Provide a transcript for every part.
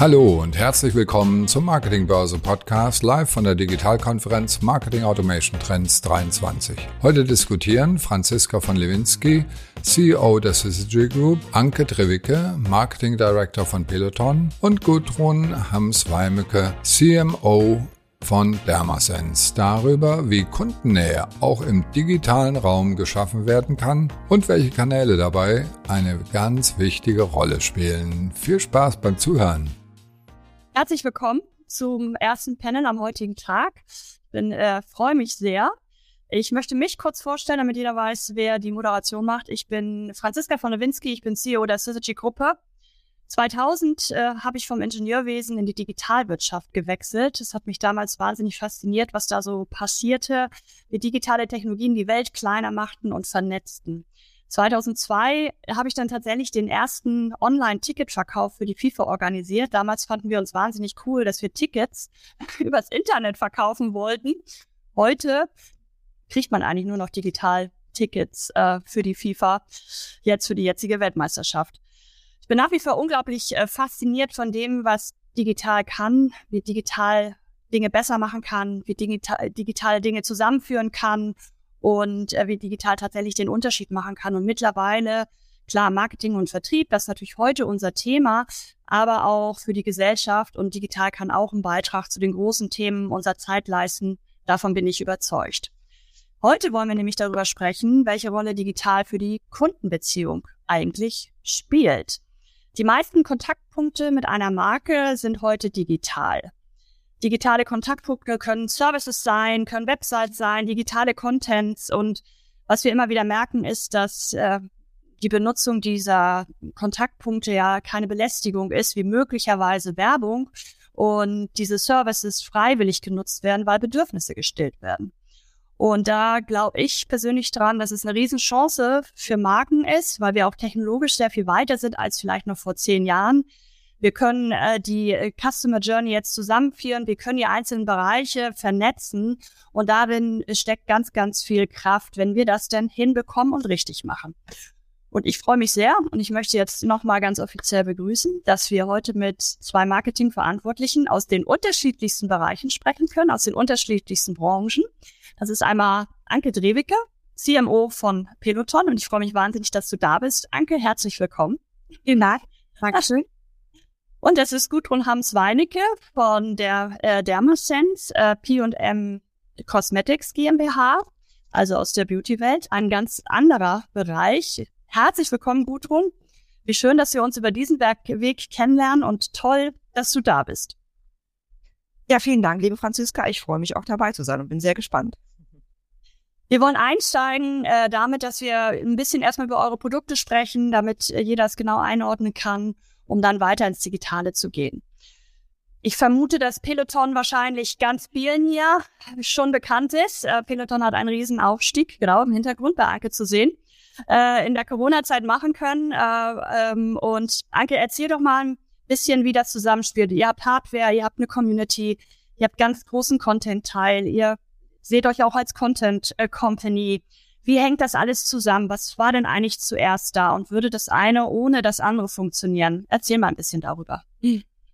Hallo und herzlich willkommen zum Marketingbörse Podcast live von der Digitalkonferenz Marketing Automation Trends 23. Heute diskutieren Franziska von Lewinsky, CEO der Syzygy Group, Anke Drewicke, Marketing Director von Peloton und Gudrun Hams-Weimecke, CMO von Dermasense darüber, wie Kundennähe auch im digitalen Raum geschaffen werden kann und welche Kanäle dabei eine ganz wichtige Rolle spielen. Viel Spaß beim Zuhören. Herzlich willkommen zum ersten Panel am heutigen Tag. Ich bin, äh, freue mich sehr. Ich möchte mich kurz vorstellen, damit jeder weiß, wer die Moderation macht. Ich bin Franziska von Nowinski, ich bin CEO der Syzygy Gruppe 2000 äh, habe ich vom Ingenieurwesen in die Digitalwirtschaft gewechselt. Das hat mich damals wahnsinnig fasziniert, was da so passierte, wie digitale Technologien die Welt kleiner machten und vernetzten. 2002 habe ich dann tatsächlich den ersten Online-Ticketverkauf für die FIFA organisiert. Damals fanden wir uns wahnsinnig cool, dass wir Tickets übers Internet verkaufen wollten. Heute kriegt man eigentlich nur noch digital Tickets äh, für die FIFA, jetzt für die jetzige Weltmeisterschaft. Ich bin nach wie vor unglaublich äh, fasziniert von dem, was digital kann, wie digital Dinge besser machen kann, wie digital, digital Dinge zusammenführen kann und äh, wie digital tatsächlich den Unterschied machen kann. Und mittlerweile, klar, Marketing und Vertrieb, das ist natürlich heute unser Thema, aber auch für die Gesellschaft und digital kann auch einen Beitrag zu den großen Themen unserer Zeit leisten. Davon bin ich überzeugt. Heute wollen wir nämlich darüber sprechen, welche Rolle digital für die Kundenbeziehung eigentlich spielt. Die meisten Kontaktpunkte mit einer Marke sind heute digital. Digitale Kontaktpunkte können Services sein, können Websites sein, digitale Contents. Und was wir immer wieder merken, ist, dass äh, die Benutzung dieser Kontaktpunkte ja keine Belästigung ist, wie möglicherweise Werbung und diese Services freiwillig genutzt werden, weil Bedürfnisse gestillt werden. Und da glaube ich persönlich dran, dass es eine Riesenchance für Marken ist, weil wir auch technologisch sehr viel weiter sind als vielleicht noch vor zehn Jahren. Wir können äh, die äh, Customer Journey jetzt zusammenführen. Wir können die einzelnen Bereiche vernetzen. Und darin steckt ganz, ganz viel Kraft, wenn wir das denn hinbekommen und richtig machen. Und ich freue mich sehr und ich möchte jetzt nochmal ganz offiziell begrüßen, dass wir heute mit zwei Marketingverantwortlichen aus den unterschiedlichsten Bereichen sprechen können, aus den unterschiedlichsten Branchen. Das ist einmal Anke Drewicke, CMO von Peloton und ich freue mich wahnsinnig, dass du da bist. Anke, herzlich willkommen. Vielen Dank. Dankeschön. Und das ist Gudrun Hams-Weinecke von der äh, Dermasense äh, P&M Cosmetics GmbH, also aus der Beauty-Welt. Ein ganz anderer Bereich, Herzlich willkommen, Gudrun. Wie schön, dass wir uns über diesen Weg kennenlernen und toll, dass du da bist. Ja, vielen Dank, liebe Franziska. Ich freue mich auch dabei zu sein und bin sehr gespannt. Wir wollen einsteigen äh, damit, dass wir ein bisschen erstmal über eure Produkte sprechen, damit äh, jeder es genau einordnen kann, um dann weiter ins Digitale zu gehen. Ich vermute, dass Peloton wahrscheinlich ganz vielen hier schon bekannt ist. Äh, Peloton hat einen riesen Aufstieg, genau im Hintergrund bei Anke zu sehen äh, in der Corona-Zeit machen können. Äh, ähm, und Anke, erzähl doch mal ein bisschen, wie das zusammenspielt. Ihr habt Hardware, ihr habt eine Community, ihr habt ganz großen Content-Teil, ihr seht euch auch als Content-Company. Wie hängt das alles zusammen? Was war denn eigentlich zuerst da? Und würde das eine ohne das andere funktionieren? Erzähl mal ein bisschen darüber.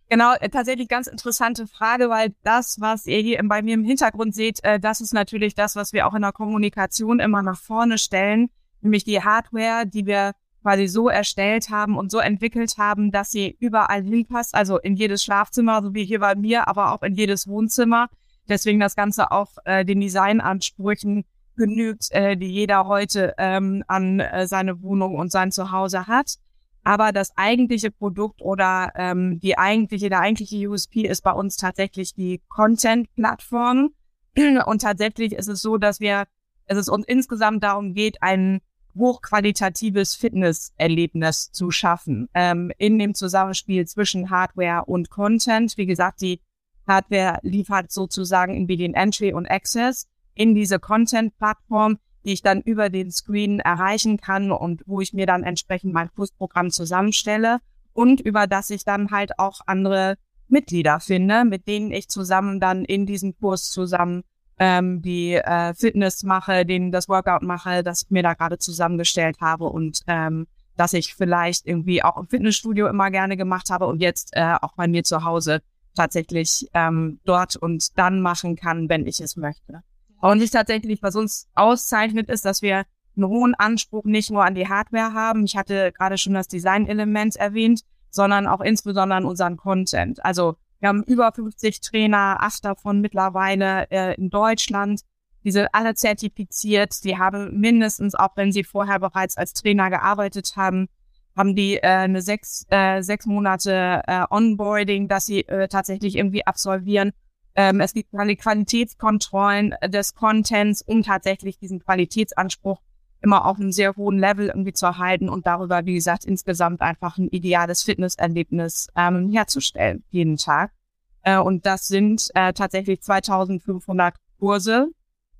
Genau, äh, tatsächlich ganz interessante Frage, weil das, was ihr hier bei mir im Hintergrund seht, äh, das ist natürlich das, was wir auch in der Kommunikation immer nach vorne stellen nämlich die Hardware, die wir quasi so erstellt haben und so entwickelt haben, dass sie überall hinpasst, also in jedes Schlafzimmer, so wie hier bei mir, aber auch in jedes Wohnzimmer. Deswegen das Ganze auch äh, den Designansprüchen genügt, äh, die jeder heute ähm, an äh, seine Wohnung und sein Zuhause hat. Aber das eigentliche Produkt oder ähm, die eigentliche, der eigentliche USP ist bei uns tatsächlich die Content-Plattform. Und tatsächlich ist es so, dass wir, es ist uns insgesamt darum geht, einen hochqualitatives Fitnesserlebnis zu schaffen ähm, in dem Zusammenspiel zwischen Hardware und Content. Wie gesagt, die Hardware liefert sozusagen Immediate Entry und Access in diese Content-Plattform, die ich dann über den Screen erreichen kann und wo ich mir dann entsprechend mein Kursprogramm zusammenstelle und über das ich dann halt auch andere Mitglieder finde, mit denen ich zusammen dann in diesem Kurs zusammen ähm, die äh, Fitness mache, den das Workout mache, das ich mir da gerade zusammengestellt habe und ähm, das ich vielleicht irgendwie auch im Fitnessstudio immer gerne gemacht habe und jetzt äh, auch bei mir zu Hause tatsächlich ähm, dort und dann machen kann, wenn ich es möchte. Und nicht tatsächlich, was uns auszeichnet, ist, dass wir einen hohen Anspruch nicht nur an die Hardware haben. Ich hatte gerade schon das Design-Element erwähnt, sondern auch insbesondere an unseren Content. Also wir haben über 50 Trainer, acht davon mittlerweile äh, in Deutschland. Die sind alle zertifiziert. Die haben mindestens, auch wenn sie vorher bereits als Trainer gearbeitet haben, haben die äh, eine sechs, äh, sechs Monate äh, Onboarding, dass sie äh, tatsächlich irgendwie absolvieren. Ähm, es gibt Qualitätskontrollen des Contents, um tatsächlich diesen Qualitätsanspruch immer auf einem sehr hohen Level irgendwie zu erhalten und darüber, wie gesagt, insgesamt einfach ein ideales Fitnesserlebnis ähm, herzustellen, jeden Tag. Äh, und das sind äh, tatsächlich 2500 Kurse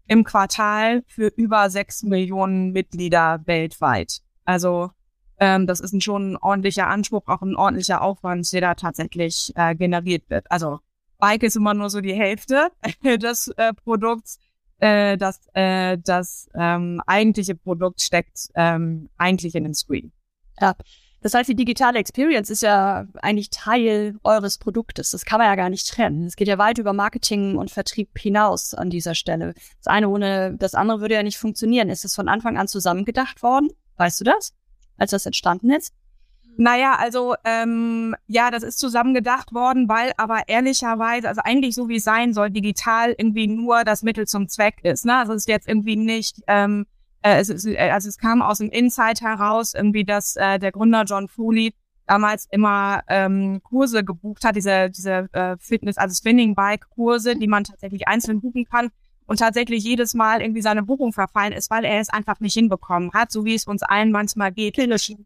im Quartal für über sechs Millionen Mitglieder weltweit. Also ähm, das ist ein schon ein ordentlicher Anspruch, auch ein ordentlicher Aufwand, der da tatsächlich äh, generiert wird. Also Bike ist immer nur so die Hälfte des äh, Produkts äh, das, äh, das ähm, eigentliche Produkt steckt ähm, eigentlich in den Screen. Ja. Das heißt, die digitale Experience ist ja eigentlich Teil eures Produktes. Das kann man ja gar nicht trennen. Es geht ja weit über Marketing und Vertrieb hinaus an dieser Stelle. Das eine ohne das andere würde ja nicht funktionieren. Ist es von Anfang an zusammengedacht worden? Weißt du das? Als das entstanden ist? Naja, also ähm, ja, das ist zusammengedacht worden, weil aber ehrlicherweise, also eigentlich so wie es sein soll, digital irgendwie nur das Mittel zum Zweck ist. Ne? Also es ist jetzt irgendwie nicht, ähm, äh, es ist, äh, also es kam aus dem Insight heraus, irgendwie, dass äh, der Gründer John Foley damals immer ähm, Kurse gebucht hat, diese, diese äh, Fitness, also Spinning-Bike-Kurse, die man tatsächlich einzeln buchen kann und tatsächlich jedes Mal irgendwie seine Buchung verfallen ist, weil er es einfach nicht hinbekommen hat, so wie es uns allen manchmal geht. Klinischen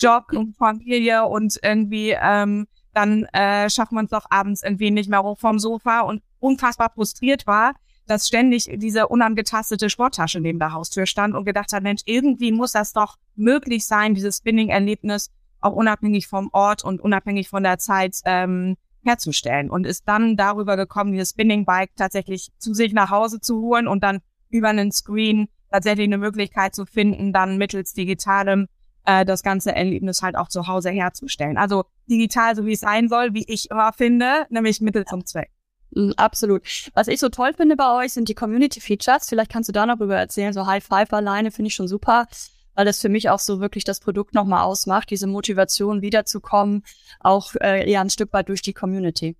Job und Familie und irgendwie ähm, dann äh, schafft man es doch abends irgendwie nicht mehr hoch vom Sofa und unfassbar frustriert war, dass ständig diese unangetastete Sporttasche neben der Haustür stand und gedacht hat, Mensch, irgendwie muss das doch möglich sein, dieses Spinning-Erlebnis auch unabhängig vom Ort und unabhängig von der Zeit ähm, herzustellen. Und ist dann darüber gekommen, dieses Spinning-Bike tatsächlich zu sich nach Hause zu holen und dann über einen Screen tatsächlich eine Möglichkeit zu finden, dann mittels digitalem äh, das ganze Erlebnis halt auch zu Hause herzustellen. Also digital, so wie es sein soll, wie ich immer finde, nämlich Mittel zum Zweck. Mm, absolut. Was ich so toll finde bei euch sind die Community Features. Vielleicht kannst du da noch drüber erzählen. So High Five alleine finde ich schon super, weil das für mich auch so wirklich das Produkt nochmal ausmacht, diese Motivation wiederzukommen, auch äh, eher ein Stück weit durch die Community.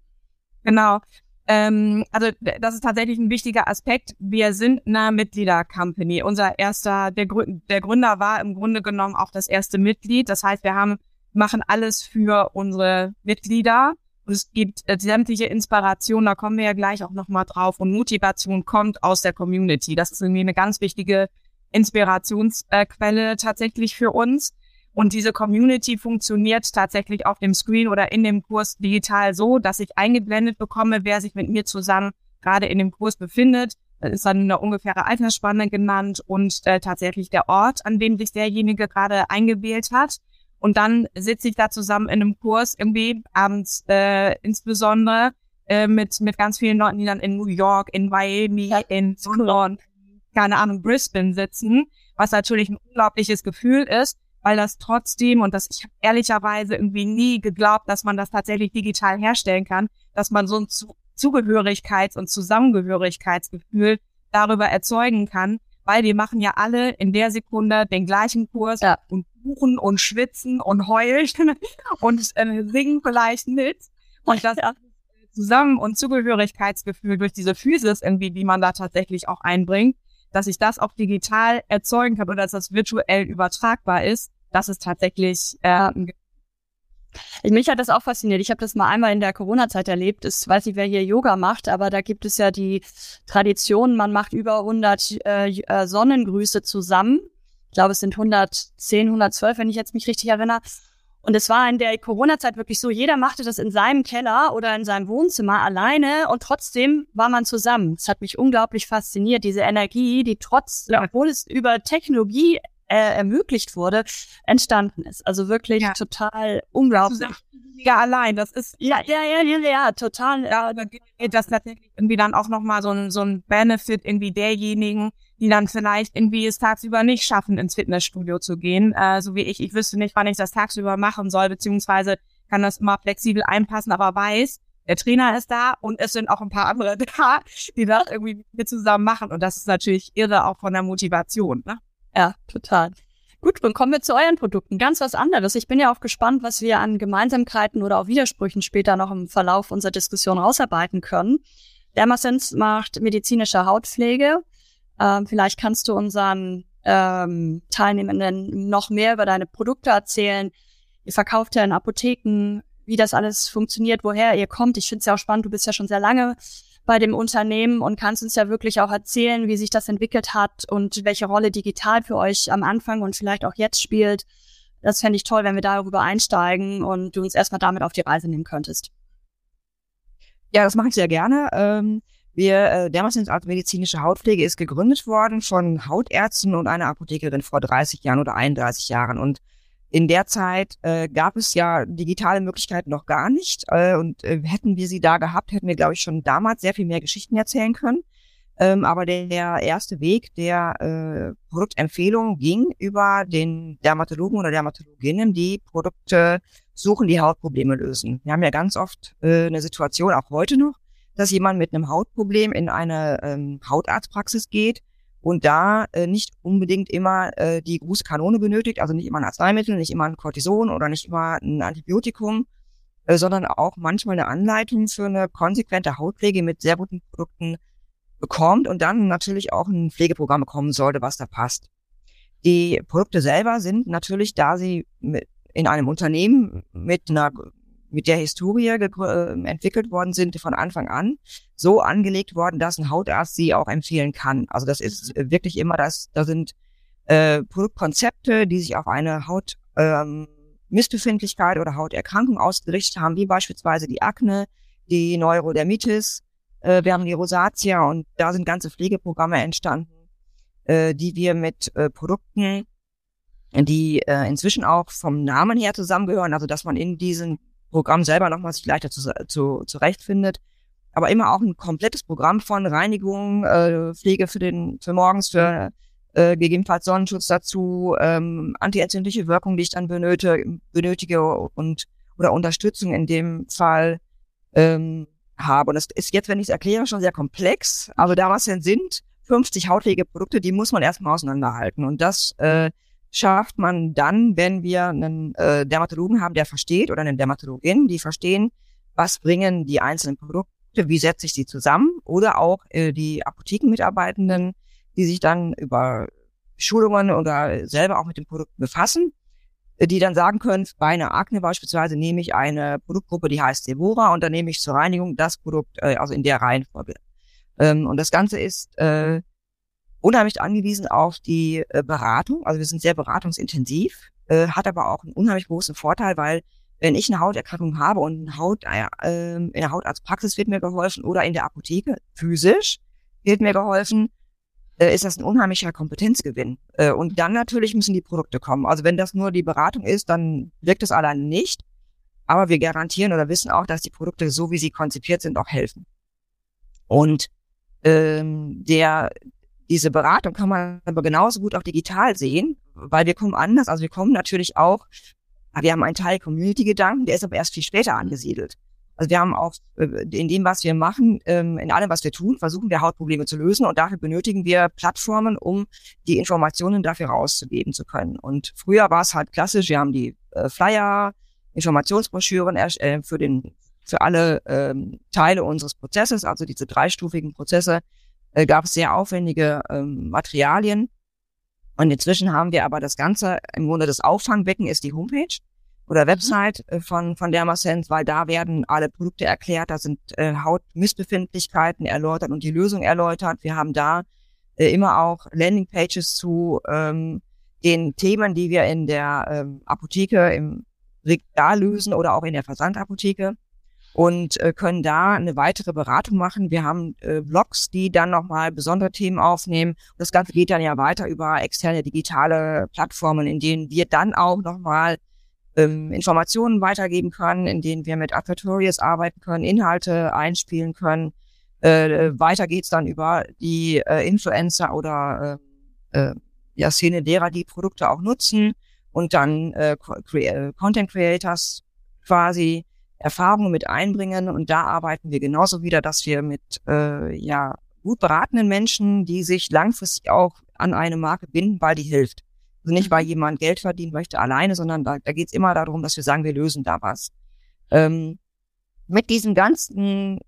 Genau. Ähm, also das ist tatsächlich ein wichtiger Aspekt. Wir sind eine Mitglieder-Company. Unser erster, der, Grü der Gründer war im Grunde genommen auch das erste Mitglied. Das heißt, wir haben machen alles für unsere Mitglieder. Und es gibt äh, sämtliche Inspiration, da kommen wir ja gleich auch nochmal drauf. Und Motivation kommt aus der Community. Das ist irgendwie eine ganz wichtige Inspirationsquelle tatsächlich für uns. Und diese Community funktioniert tatsächlich auf dem Screen oder in dem Kurs digital so, dass ich eingeblendet bekomme, wer sich mit mir zusammen gerade in dem Kurs befindet. Das ist dann eine ungefähre Altersspanne genannt und äh, tatsächlich der Ort, an dem sich derjenige gerade eingewählt hat. Und dann sitze ich da zusammen in einem Kurs irgendwie abends äh, insbesondere äh, mit mit ganz vielen Leuten, die dann in New York, in Miami, in London, keine Ahnung, Brisbane sitzen, was natürlich ein unglaubliches Gefühl ist, weil das trotzdem, und das ich habe ehrlicherweise irgendwie nie geglaubt, dass man das tatsächlich digital herstellen kann, dass man so ein Zugehörigkeits- und Zusammengehörigkeitsgefühl darüber erzeugen kann, weil wir machen ja alle in der Sekunde den gleichen Kurs ja. und buchen und schwitzen und heulen und äh, singen vielleicht mit. Und das ja. Zusammen- und Zugehörigkeitsgefühl durch diese Physis irgendwie, die man da tatsächlich auch einbringt, dass ich das auch digital erzeugen kann oder dass das virtuell übertragbar ist, das ist tatsächlich äh, mich hat das auch fasziniert. Ich habe das mal einmal in der Corona-Zeit erlebt. Ich weiß nicht, wer hier Yoga macht, aber da gibt es ja die Tradition, man macht über 100 äh, äh, Sonnengrüße zusammen. Ich glaube, es sind 110, 112, wenn ich jetzt mich richtig erinnere. Und es war in der Corona-Zeit wirklich so, jeder machte das in seinem Keller oder in seinem Wohnzimmer alleine und trotzdem war man zusammen. Es hat mich unglaublich fasziniert, diese Energie, die trotz, ja. obwohl es über Technologie äh, ermöglicht wurde, entstanden ist. Also wirklich ja. total unglaublich. Ja, allein, das ist ja, ja, ja, ja, ja total. Ja, da geht das tatsächlich irgendwie dann auch nochmal so ein, so ein Benefit irgendwie derjenigen, die dann vielleicht irgendwie es tagsüber nicht schaffen, ins Fitnessstudio zu gehen, äh, so wie ich. Ich wüsste nicht, wann ich das tagsüber machen soll, beziehungsweise kann das immer flexibel einpassen, aber weiß, der Trainer ist da und es sind auch ein paar andere da, die das irgendwie mit zusammen machen. Und das ist natürlich irre auch von der Motivation. Ne? Ja, total. Gut, dann kommen wir zu euren Produkten. Ganz was anderes. Ich bin ja auch gespannt, was wir an Gemeinsamkeiten oder auch Widersprüchen später noch im Verlauf unserer Diskussion rausarbeiten können. Dermasense macht medizinische Hautpflege. Ähm, vielleicht kannst du unseren ähm, Teilnehmenden noch mehr über deine Produkte erzählen. Ihr verkauft ja in Apotheken, wie das alles funktioniert, woher ihr kommt. Ich finde es ja auch spannend, du bist ja schon sehr lange bei dem Unternehmen und kannst uns ja wirklich auch erzählen, wie sich das entwickelt hat und welche Rolle digital für euch am Anfang und vielleicht auch jetzt spielt. Das fände ich toll, wenn wir darüber einsteigen und du uns erstmal damit auf die Reise nehmen könntest. Ja, das mache ich sehr gerne. Ähm, wir, äh, als medizinische Hautpflege ist gegründet worden von Hautärzten und einer Apothekerin vor 30 Jahren oder 31 Jahren. Und in der Zeit äh, gab es ja digitale Möglichkeiten noch gar nicht. Äh, und äh, hätten wir sie da gehabt, hätten wir, glaube ich, schon damals sehr viel mehr Geschichten erzählen können. Ähm, aber der, der erste Weg der äh, Produktempfehlung ging über den Dermatologen oder Dermatologinnen, die Produkte suchen, die Hautprobleme lösen. Wir haben ja ganz oft äh, eine Situation, auch heute noch, dass jemand mit einem Hautproblem in eine ähm, Hautarztpraxis geht und da äh, nicht unbedingt immer äh, die große Kanone benötigt, also nicht immer ein Arzneimittel, nicht immer ein Cortison oder nicht immer ein Antibiotikum, äh, sondern auch manchmal eine Anleitung für eine konsequente Hautpflege mit sehr guten Produkten bekommt und dann natürlich auch ein Pflegeprogramm bekommen sollte, was da passt. Die Produkte selber sind natürlich, da sie in einem Unternehmen mit einer mit der Historie äh, entwickelt worden sind von Anfang an, so angelegt worden, dass ein Hautarzt sie auch empfehlen kann. Also das ist wirklich immer das, da sind äh, Produktkonzepte, die sich auf eine Haut ähm, Missbefindlichkeit oder Hauterkrankung ausgerichtet haben, wie beispielsweise die Akne, die Neurodermitis, äh, wir haben die Rosatia und da sind ganze Pflegeprogramme entstanden, äh, die wir mit äh, Produkten, die äh, inzwischen auch vom Namen her zusammengehören, also dass man in diesen Programm selber nochmal sich leichter zu, zu, zurechtfindet. Aber immer auch ein komplettes Programm von Reinigung, äh, Pflege für den, für morgens, für äh, gegebenenfalls Sonnenschutz dazu, ähm, antientzündliche Wirkung, die ich dann benötige, benötige und oder Unterstützung in dem Fall ähm, habe. Und das ist jetzt, wenn ich es erkläre, schon sehr komplex. Aber da was denn sind 50 Hautpflegeprodukte, die muss man erstmal auseinanderhalten. Und das äh, schafft man dann, wenn wir einen äh, Dermatologen haben, der versteht, oder eine Dermatologin, die verstehen, was bringen die einzelnen Produkte, wie setze ich sie zusammen, oder auch äh, die Apothekenmitarbeitenden, die sich dann über Schulungen oder selber auch mit dem Produkt befassen, äh, die dann sagen können, bei einer Akne beispielsweise nehme ich eine Produktgruppe, die heißt Sevora, und dann nehme ich zur Reinigung das Produkt, äh, also in der Reihenfolge. Ähm, und das Ganze ist äh, unheimlich angewiesen auf die äh, Beratung. Also wir sind sehr beratungsintensiv, äh, hat aber auch einen unheimlich großen Vorteil, weil wenn ich eine Hauterkrankung habe und eine Haut, äh, in der Hautarztpraxis wird mir geholfen oder in der Apotheke physisch wird mir geholfen, äh, ist das ein unheimlicher Kompetenzgewinn. Äh, und dann natürlich müssen die Produkte kommen. Also wenn das nur die Beratung ist, dann wirkt es allein nicht. Aber wir garantieren oder wissen auch, dass die Produkte, so wie sie konzipiert sind, auch helfen. Und ähm, der diese Beratung kann man aber genauso gut auch digital sehen, weil wir kommen anders. Also wir kommen natürlich auch, wir haben einen Teil Community-Gedanken, der ist aber erst viel später angesiedelt. Also wir haben auch äh, in dem, was wir machen, ähm, in allem, was wir tun, versuchen wir Hautprobleme zu lösen und dafür benötigen wir Plattformen, um die Informationen dafür rauszugeben zu können. Und früher war es halt klassisch, wir haben die äh, Flyer, Informationsbroschüren äh, für den für alle ähm, Teile unseres Prozesses, also diese dreistufigen Prozesse, äh, gab es sehr aufwendige ähm, Materialien. Und inzwischen haben wir aber das Ganze, im Grunde das Auffangbecken ist die Homepage oder Website äh, von, von Dermasense, weil da werden alle Produkte erklärt, da sind äh, Hautmissbefindlichkeiten erläutert und die Lösung erläutert. Wir haben da äh, immer auch Landingpages zu ähm, den Themen, die wir in der ähm, Apotheke im Regal lösen oder auch in der Versandapotheke und äh, können da eine weitere Beratung machen. Wir haben äh, Blogs, die dann nochmal besondere Themen aufnehmen. Das Ganze geht dann ja weiter über externe digitale Plattformen, in denen wir dann auch nochmal ähm, Informationen weitergeben können, in denen wir mit Advertorials arbeiten können, Inhalte einspielen können. Äh, weiter geht's dann über die äh, Influencer oder äh, äh, ja, Szene derer, die Produkte auch nutzen und dann äh, Cre Content Creators quasi Erfahrungen mit einbringen. Und da arbeiten wir genauso wieder, dass wir mit äh, ja gut beratenden Menschen, die sich langfristig auch an eine Marke binden, weil die hilft. Also nicht, weil mhm. jemand Geld verdienen möchte alleine, sondern da, da geht es immer darum, dass wir sagen, wir lösen da was. Ähm, mit diesem ganzen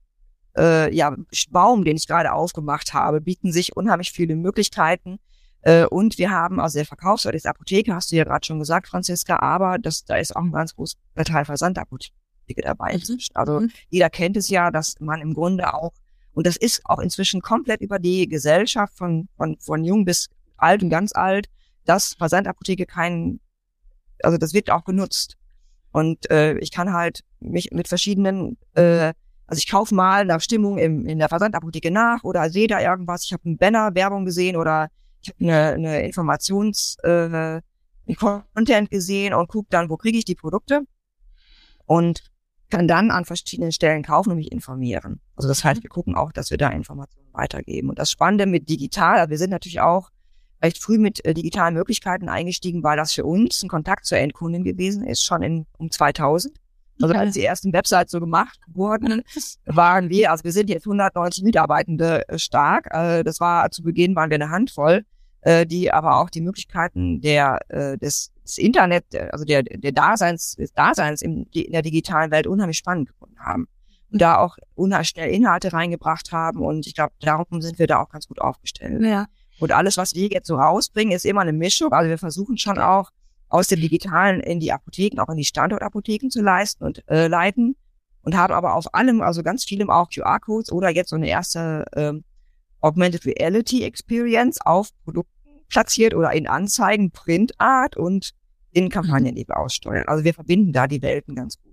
äh, ja, Baum, den ich gerade aufgemacht habe, bieten sich unheimlich viele Möglichkeiten. Äh, und wir haben, also der Verkaufsort ist Apotheke, hast du ja gerade schon gesagt, Franziska, aber das, da ist auch ein ganz großer Teil Versandapotheke dabei. Mhm. Also mhm. jeder kennt es ja, dass man im Grunde auch, und das ist auch inzwischen komplett über die Gesellschaft von, von, von jung bis alt und ganz alt, dass Versandapotheke keinen, also das wird auch genutzt. Und äh, ich kann halt mich mit verschiedenen, äh, also ich kaufe mal nach Stimmung im, in der Versandapotheke nach oder sehe da irgendwas, ich habe einen Banner, Werbung gesehen oder ich habe eine, eine Informations äh, Content gesehen und gucke dann, wo kriege ich die Produkte und kann dann an verschiedenen Stellen kaufen und mich informieren. Also das heißt, wir gucken auch, dass wir da Informationen weitergeben. Und das Spannende mit digital, also wir sind natürlich auch recht früh mit äh, digitalen Möglichkeiten eingestiegen, weil das für uns ein Kontakt zur Endkundin gewesen ist, schon in, um 2000. Also als die ersten Websites so gemacht wurden, waren wir, also wir sind jetzt 190 Mitarbeitende äh, stark. Äh, das war zu Beginn waren wir eine Handvoll, äh, die aber auch die Möglichkeiten der äh, des, des Internet, also der der Daseins des Daseins in, in der digitalen Welt unheimlich spannend gefunden haben und da auch unheimlich schnell Inhalte reingebracht haben und ich glaube, darum sind wir da auch ganz gut aufgestellt. Ja. Und alles, was wir jetzt so rausbringen, ist immer eine Mischung. Also wir versuchen schon auch aus dem Digitalen in die Apotheken, auch in die Standortapotheken zu leisten und äh, leiten und haben aber auf allem, also ganz vielem auch QR-Codes oder jetzt so eine erste ähm, Augmented Reality Experience auf Produkten platziert oder in Anzeigen, Printart und in Kampagnen, die wir aussteuern. Also wir verbinden da die Welten ganz gut.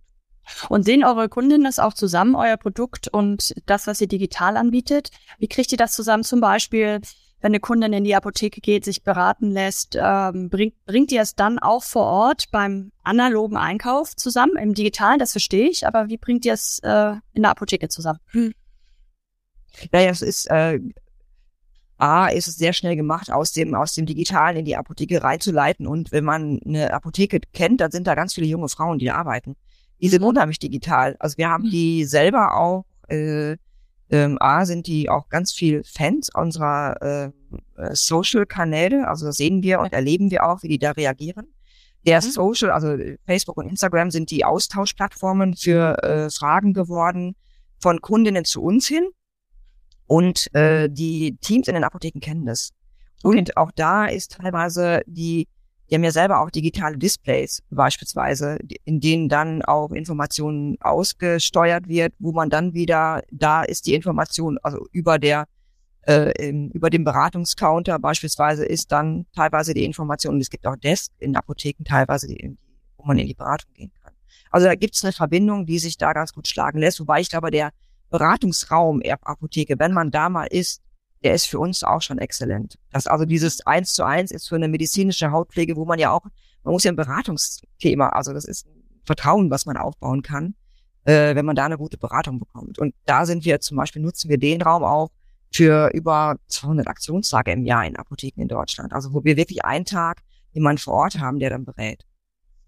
Und sehen eure Kundinnen das auch zusammen, euer Produkt und das, was ihr digital anbietet? Wie kriegt ihr das zusammen? Zum Beispiel, wenn eine Kundin in die Apotheke geht, sich beraten lässt, ähm, bringt, bringt ihr es dann auch vor Ort beim analogen Einkauf zusammen? Im digitalen, das verstehe ich, aber wie bringt ihr es äh, in der Apotheke zusammen? Hm. Naja, es ist, äh, A, ist es sehr schnell gemacht, aus dem, aus dem Digitalen in die Apotheke reinzuleiten. Und wenn man eine Apotheke kennt, dann sind da ganz viele junge Frauen, die da arbeiten. Die sind unheimlich digital. Also wir haben hm. die selber auch äh, ähm, A, sind die auch ganz viel Fans unserer äh, äh, Social-Kanäle. Also das sehen wir und erleben wir auch, wie die da reagieren. Der mhm. Social, also Facebook und Instagram sind die Austauschplattformen für äh, Fragen geworden von Kundinnen zu uns hin. Und äh, die Teams in den Apotheken kennen das. Und auch da ist teilweise die die haben ja selber auch digitale Displays beispielsweise, in denen dann auch Informationen ausgesteuert wird, wo man dann wieder, da ist die Information, also über der, äh, im, über dem Beratungscounter beispielsweise ist dann teilweise die Information, und es gibt auch Desk in Apotheken teilweise, die, wo man in die Beratung gehen kann. Also da gibt es eine Verbindung, die sich da ganz gut schlagen lässt, wobei ich glaube, der Beratungsraum Apotheke, wenn man da mal ist, der ist für uns auch schon exzellent. Das also dieses eins zu eins ist für eine medizinische Hautpflege, wo man ja auch, man muss ja ein Beratungsthema, also das ist Vertrauen, was man aufbauen kann, äh, wenn man da eine gute Beratung bekommt. Und da sind wir zum Beispiel, nutzen wir den Raum auch für über 200 Aktionstage im Jahr in Apotheken in Deutschland. Also wo wir wirklich einen Tag jemanden vor Ort haben, der dann berät.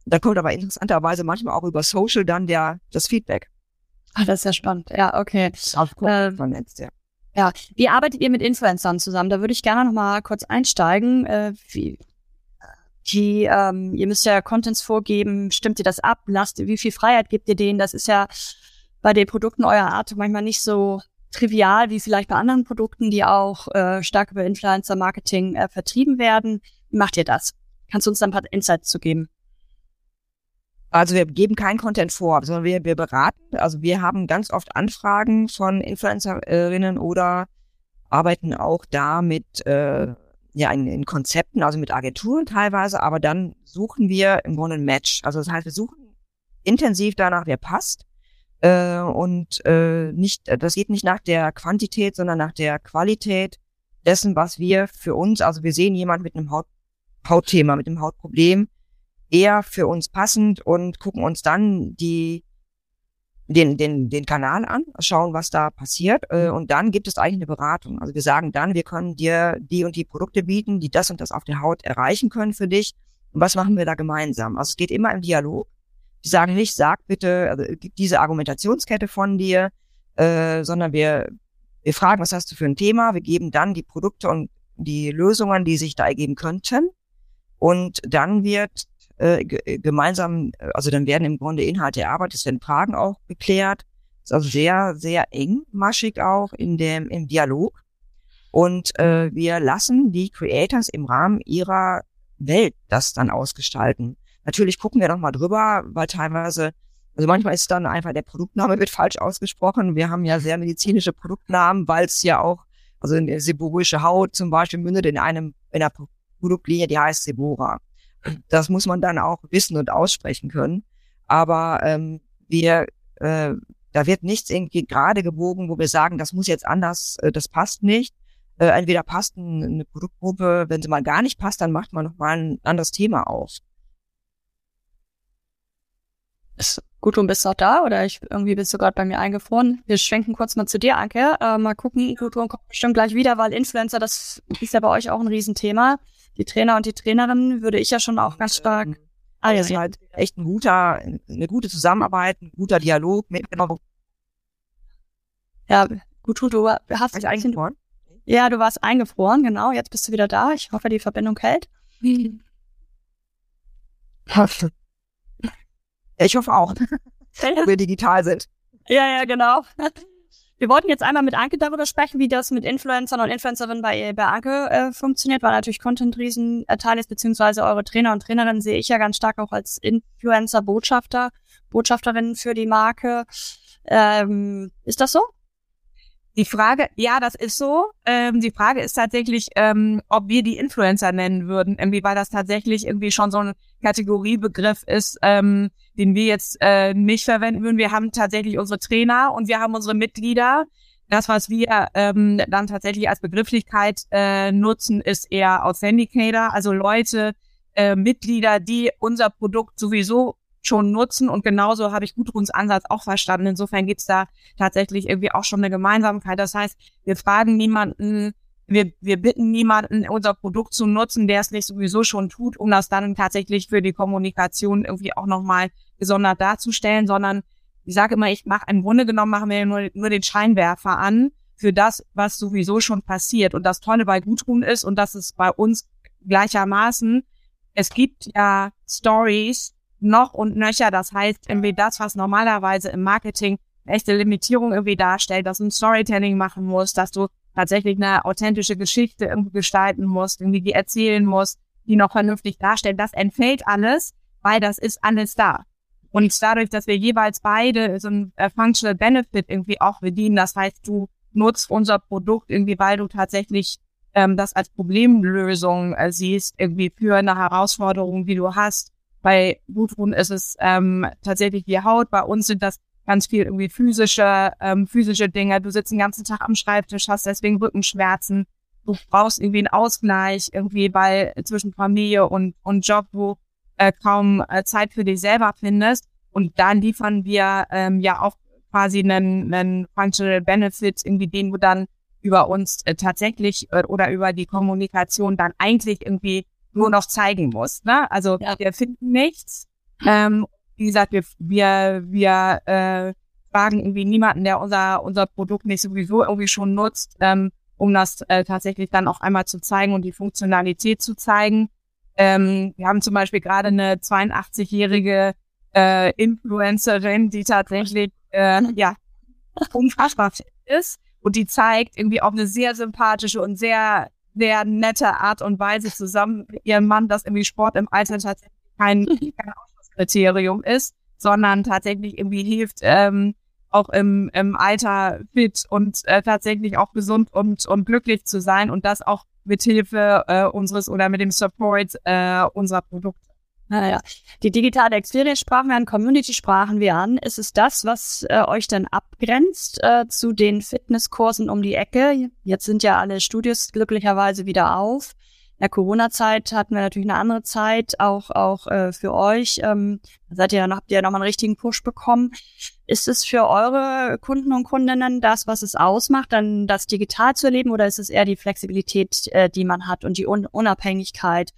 Da kommt aber interessanterweise manchmal auch über Social dann der, das Feedback. Ah, das ist ja spannend. Ja, okay. Auf ähm, vernetzt, ja. Ja, wie arbeitet ihr mit Influencern zusammen? Da würde ich gerne noch mal kurz einsteigen. Äh, wie, die, ähm, ihr müsst ja Contents vorgeben, stimmt ihr das ab, lasst, wie viel Freiheit gebt ihr denen? Das ist ja bei den Produkten eurer Art manchmal nicht so trivial wie vielleicht bei anderen Produkten, die auch äh, stark über Influencer-Marketing äh, vertrieben werden. Wie macht ihr das? Kannst du uns da ein paar Insights zu geben? Also wir geben keinen Content vor, sondern wir, wir beraten. Also wir haben ganz oft Anfragen von Influencerinnen oder arbeiten auch da mit äh, ja in, in Konzepten, also mit Agenturen teilweise, aber dann suchen wir im Grunde ein Match. Also das heißt, wir suchen intensiv danach, wer passt. Äh, und äh, nicht, das geht nicht nach der Quantität, sondern nach der Qualität dessen, was wir für uns, also wir sehen jemand mit einem Haut, Hautthema, mit einem Hautproblem, eher für uns passend und gucken uns dann die den, den, den Kanal an, schauen, was da passiert. Äh, und dann gibt es eigentlich eine Beratung. Also wir sagen dann, wir können dir die und die Produkte bieten, die das und das auf der Haut erreichen können für dich. Und was machen wir da gemeinsam? Also es geht immer im Dialog. Die sagen nicht, sag bitte also, diese Argumentationskette von dir, äh, sondern wir, wir fragen, was hast du für ein Thema? Wir geben dann die Produkte und die Lösungen, die sich da ergeben könnten. Und dann wird äh, gemeinsam, also dann werden im Grunde Inhalte erarbeitet, es werden Fragen auch geklärt. ist also sehr, sehr engmaschig auch in dem, im Dialog. Und äh, wir lassen die Creators im Rahmen ihrer Welt das dann ausgestalten. Natürlich gucken wir noch mal drüber, weil teilweise, also manchmal ist dann einfach der Produktname wird falsch ausgesprochen. Wir haben ja sehr medizinische Produktnamen, weil es ja auch, also eine seborische Haut zum Beispiel mündet in einem, in einer Produktlinie, die heißt Sebora. Das muss man dann auch wissen und aussprechen können. Aber ähm, wir, äh, da wird nichts irgendwie gerade gebogen, wo wir sagen, das muss jetzt anders, äh, das passt nicht. Äh, entweder passt eine Produktgruppe, wenn sie mal gar nicht passt, dann macht man noch mal ein anderes Thema auf. Ist Gudrun, bist du auch da oder ich, irgendwie bist du gerade bei mir eingefroren? Wir schwenken kurz mal zu dir, Anke. Äh, mal gucken, Gudrun kommt bestimmt gleich wieder, weil Influencer, das ist ja bei euch auch ein Riesenthema die Trainer und die Trainerinnen würde ich ja schon auch ganz stark. Ähm, ah, ja, ist halt echt ein guter, eine gute Zusammenarbeit, ein guter Dialog mit genau. Ja, gut, du hast dich eingefroren. Ja, du warst eingefroren, genau. Jetzt bist du wieder da. Ich hoffe, die Verbindung hält. Ich hoffe auch, dass wir digital sind. Ja, ja, genau. Wir wollten jetzt einmal mit Anke darüber sprechen, wie das mit Influencern und Influencerinnen bei, bei Anke äh, funktioniert, weil natürlich Content riesen äh, Teil ist, beziehungsweise eure Trainer und Trainerinnen sehe ich ja ganz stark auch als Influencer, Botschafter, Botschafterinnen für die Marke. Ähm, ist das so? Die Frage, ja, das ist so. Ähm, die Frage ist tatsächlich, ähm, ob wir die Influencer nennen würden, irgendwie, weil das tatsächlich irgendwie schon so ein Kategoriebegriff ist, ähm, den wir jetzt äh, nicht verwenden würden. Wir haben tatsächlich unsere Trainer und wir haben unsere Mitglieder. Das, was wir ähm, dann tatsächlich als Begrifflichkeit äh, nutzen, ist eher Authenticator, also Leute, äh, Mitglieder, die unser Produkt sowieso schon nutzen und genauso habe ich Gudruns Ansatz auch verstanden. Insofern gibt's da tatsächlich irgendwie auch schon eine Gemeinsamkeit. Das heißt, wir fragen niemanden, wir, wir bitten niemanden, unser Produkt zu nutzen, der es nicht sowieso schon tut, um das dann tatsächlich für die Kommunikation irgendwie auch nochmal gesondert darzustellen, sondern ich sage immer, ich mache im Grunde genommen machen wir nur, nur den Scheinwerfer an für das, was sowieso schon passiert. Und das Tolle bei Gudrun ist, und das ist bei uns gleichermaßen, es gibt ja Stories, noch und nöcher. Das heißt, irgendwie das, was normalerweise im Marketing echte Limitierung irgendwie darstellt, dass du ein Storytelling machen musst, dass du tatsächlich eine authentische Geschichte irgendwie gestalten musst, irgendwie die erzählen musst, die noch vernünftig darstellen. Das entfällt alles, weil das ist alles da. Und dadurch, dass wir jeweils beide so ein äh, Functional Benefit irgendwie auch bedienen, das heißt, du nutzt unser Produkt irgendwie, weil du tatsächlich ähm, das als Problemlösung äh, siehst, irgendwie für eine Herausforderung, die du hast, bei Blutruhen ist es ähm, tatsächlich die Haut. Bei uns sind das ganz viel irgendwie physische, ähm, physische Dinge. Du sitzt den ganzen Tag am Schreibtisch, hast deswegen Rückenschmerzen. Du brauchst irgendwie einen Ausgleich, irgendwie, weil zwischen Familie und, und Job, wo äh, kaum äh, Zeit für dich selber findest. Und dann liefern wir ähm, ja auch quasi einen, einen Functional Benefit, irgendwie den du dann über uns äh, tatsächlich äh, oder über die Kommunikation dann eigentlich irgendwie nur noch zeigen muss. Ne? Also ja. wir finden nichts. Ähm, wie gesagt, wir, wir, wir äh, fragen irgendwie niemanden, der unser, unser Produkt nicht sowieso irgendwie schon nutzt, ähm, um das äh, tatsächlich dann auch einmal zu zeigen und die Funktionalität zu zeigen. Ähm, wir haben zum Beispiel gerade eine 82-jährige äh, Influencerin, die tatsächlich äh, ja unfassbar fit ist und die zeigt irgendwie auf eine sehr sympathische und sehr sehr nette Art und Weise zusammen mit ihrem Mann, dass irgendwie Sport im Alter tatsächlich kein, kein Ausschlusskriterium ist, sondern tatsächlich irgendwie hilft, ähm, auch im, im Alter fit und äh, tatsächlich auch gesund und, und glücklich zu sein und das auch mit Hilfe äh, unseres oder mit dem Support äh, unserer Produkte. Naja, die digitale Experience sprachen wir an, Community sprachen wir an. Ist es das, was äh, euch denn abgrenzt äh, zu den Fitnesskursen um die Ecke? Jetzt sind ja alle Studios glücklicherweise wieder auf. der Corona-Zeit hatten wir natürlich eine andere Zeit, auch auch äh, für euch. Ähm, seid ihr, habt ihr nochmal einen richtigen Push bekommen. Ist es für eure Kunden und Kundinnen das, was es ausmacht, dann das digital zu erleben, oder ist es eher die Flexibilität, äh, die man hat und die Un Unabhängigkeit,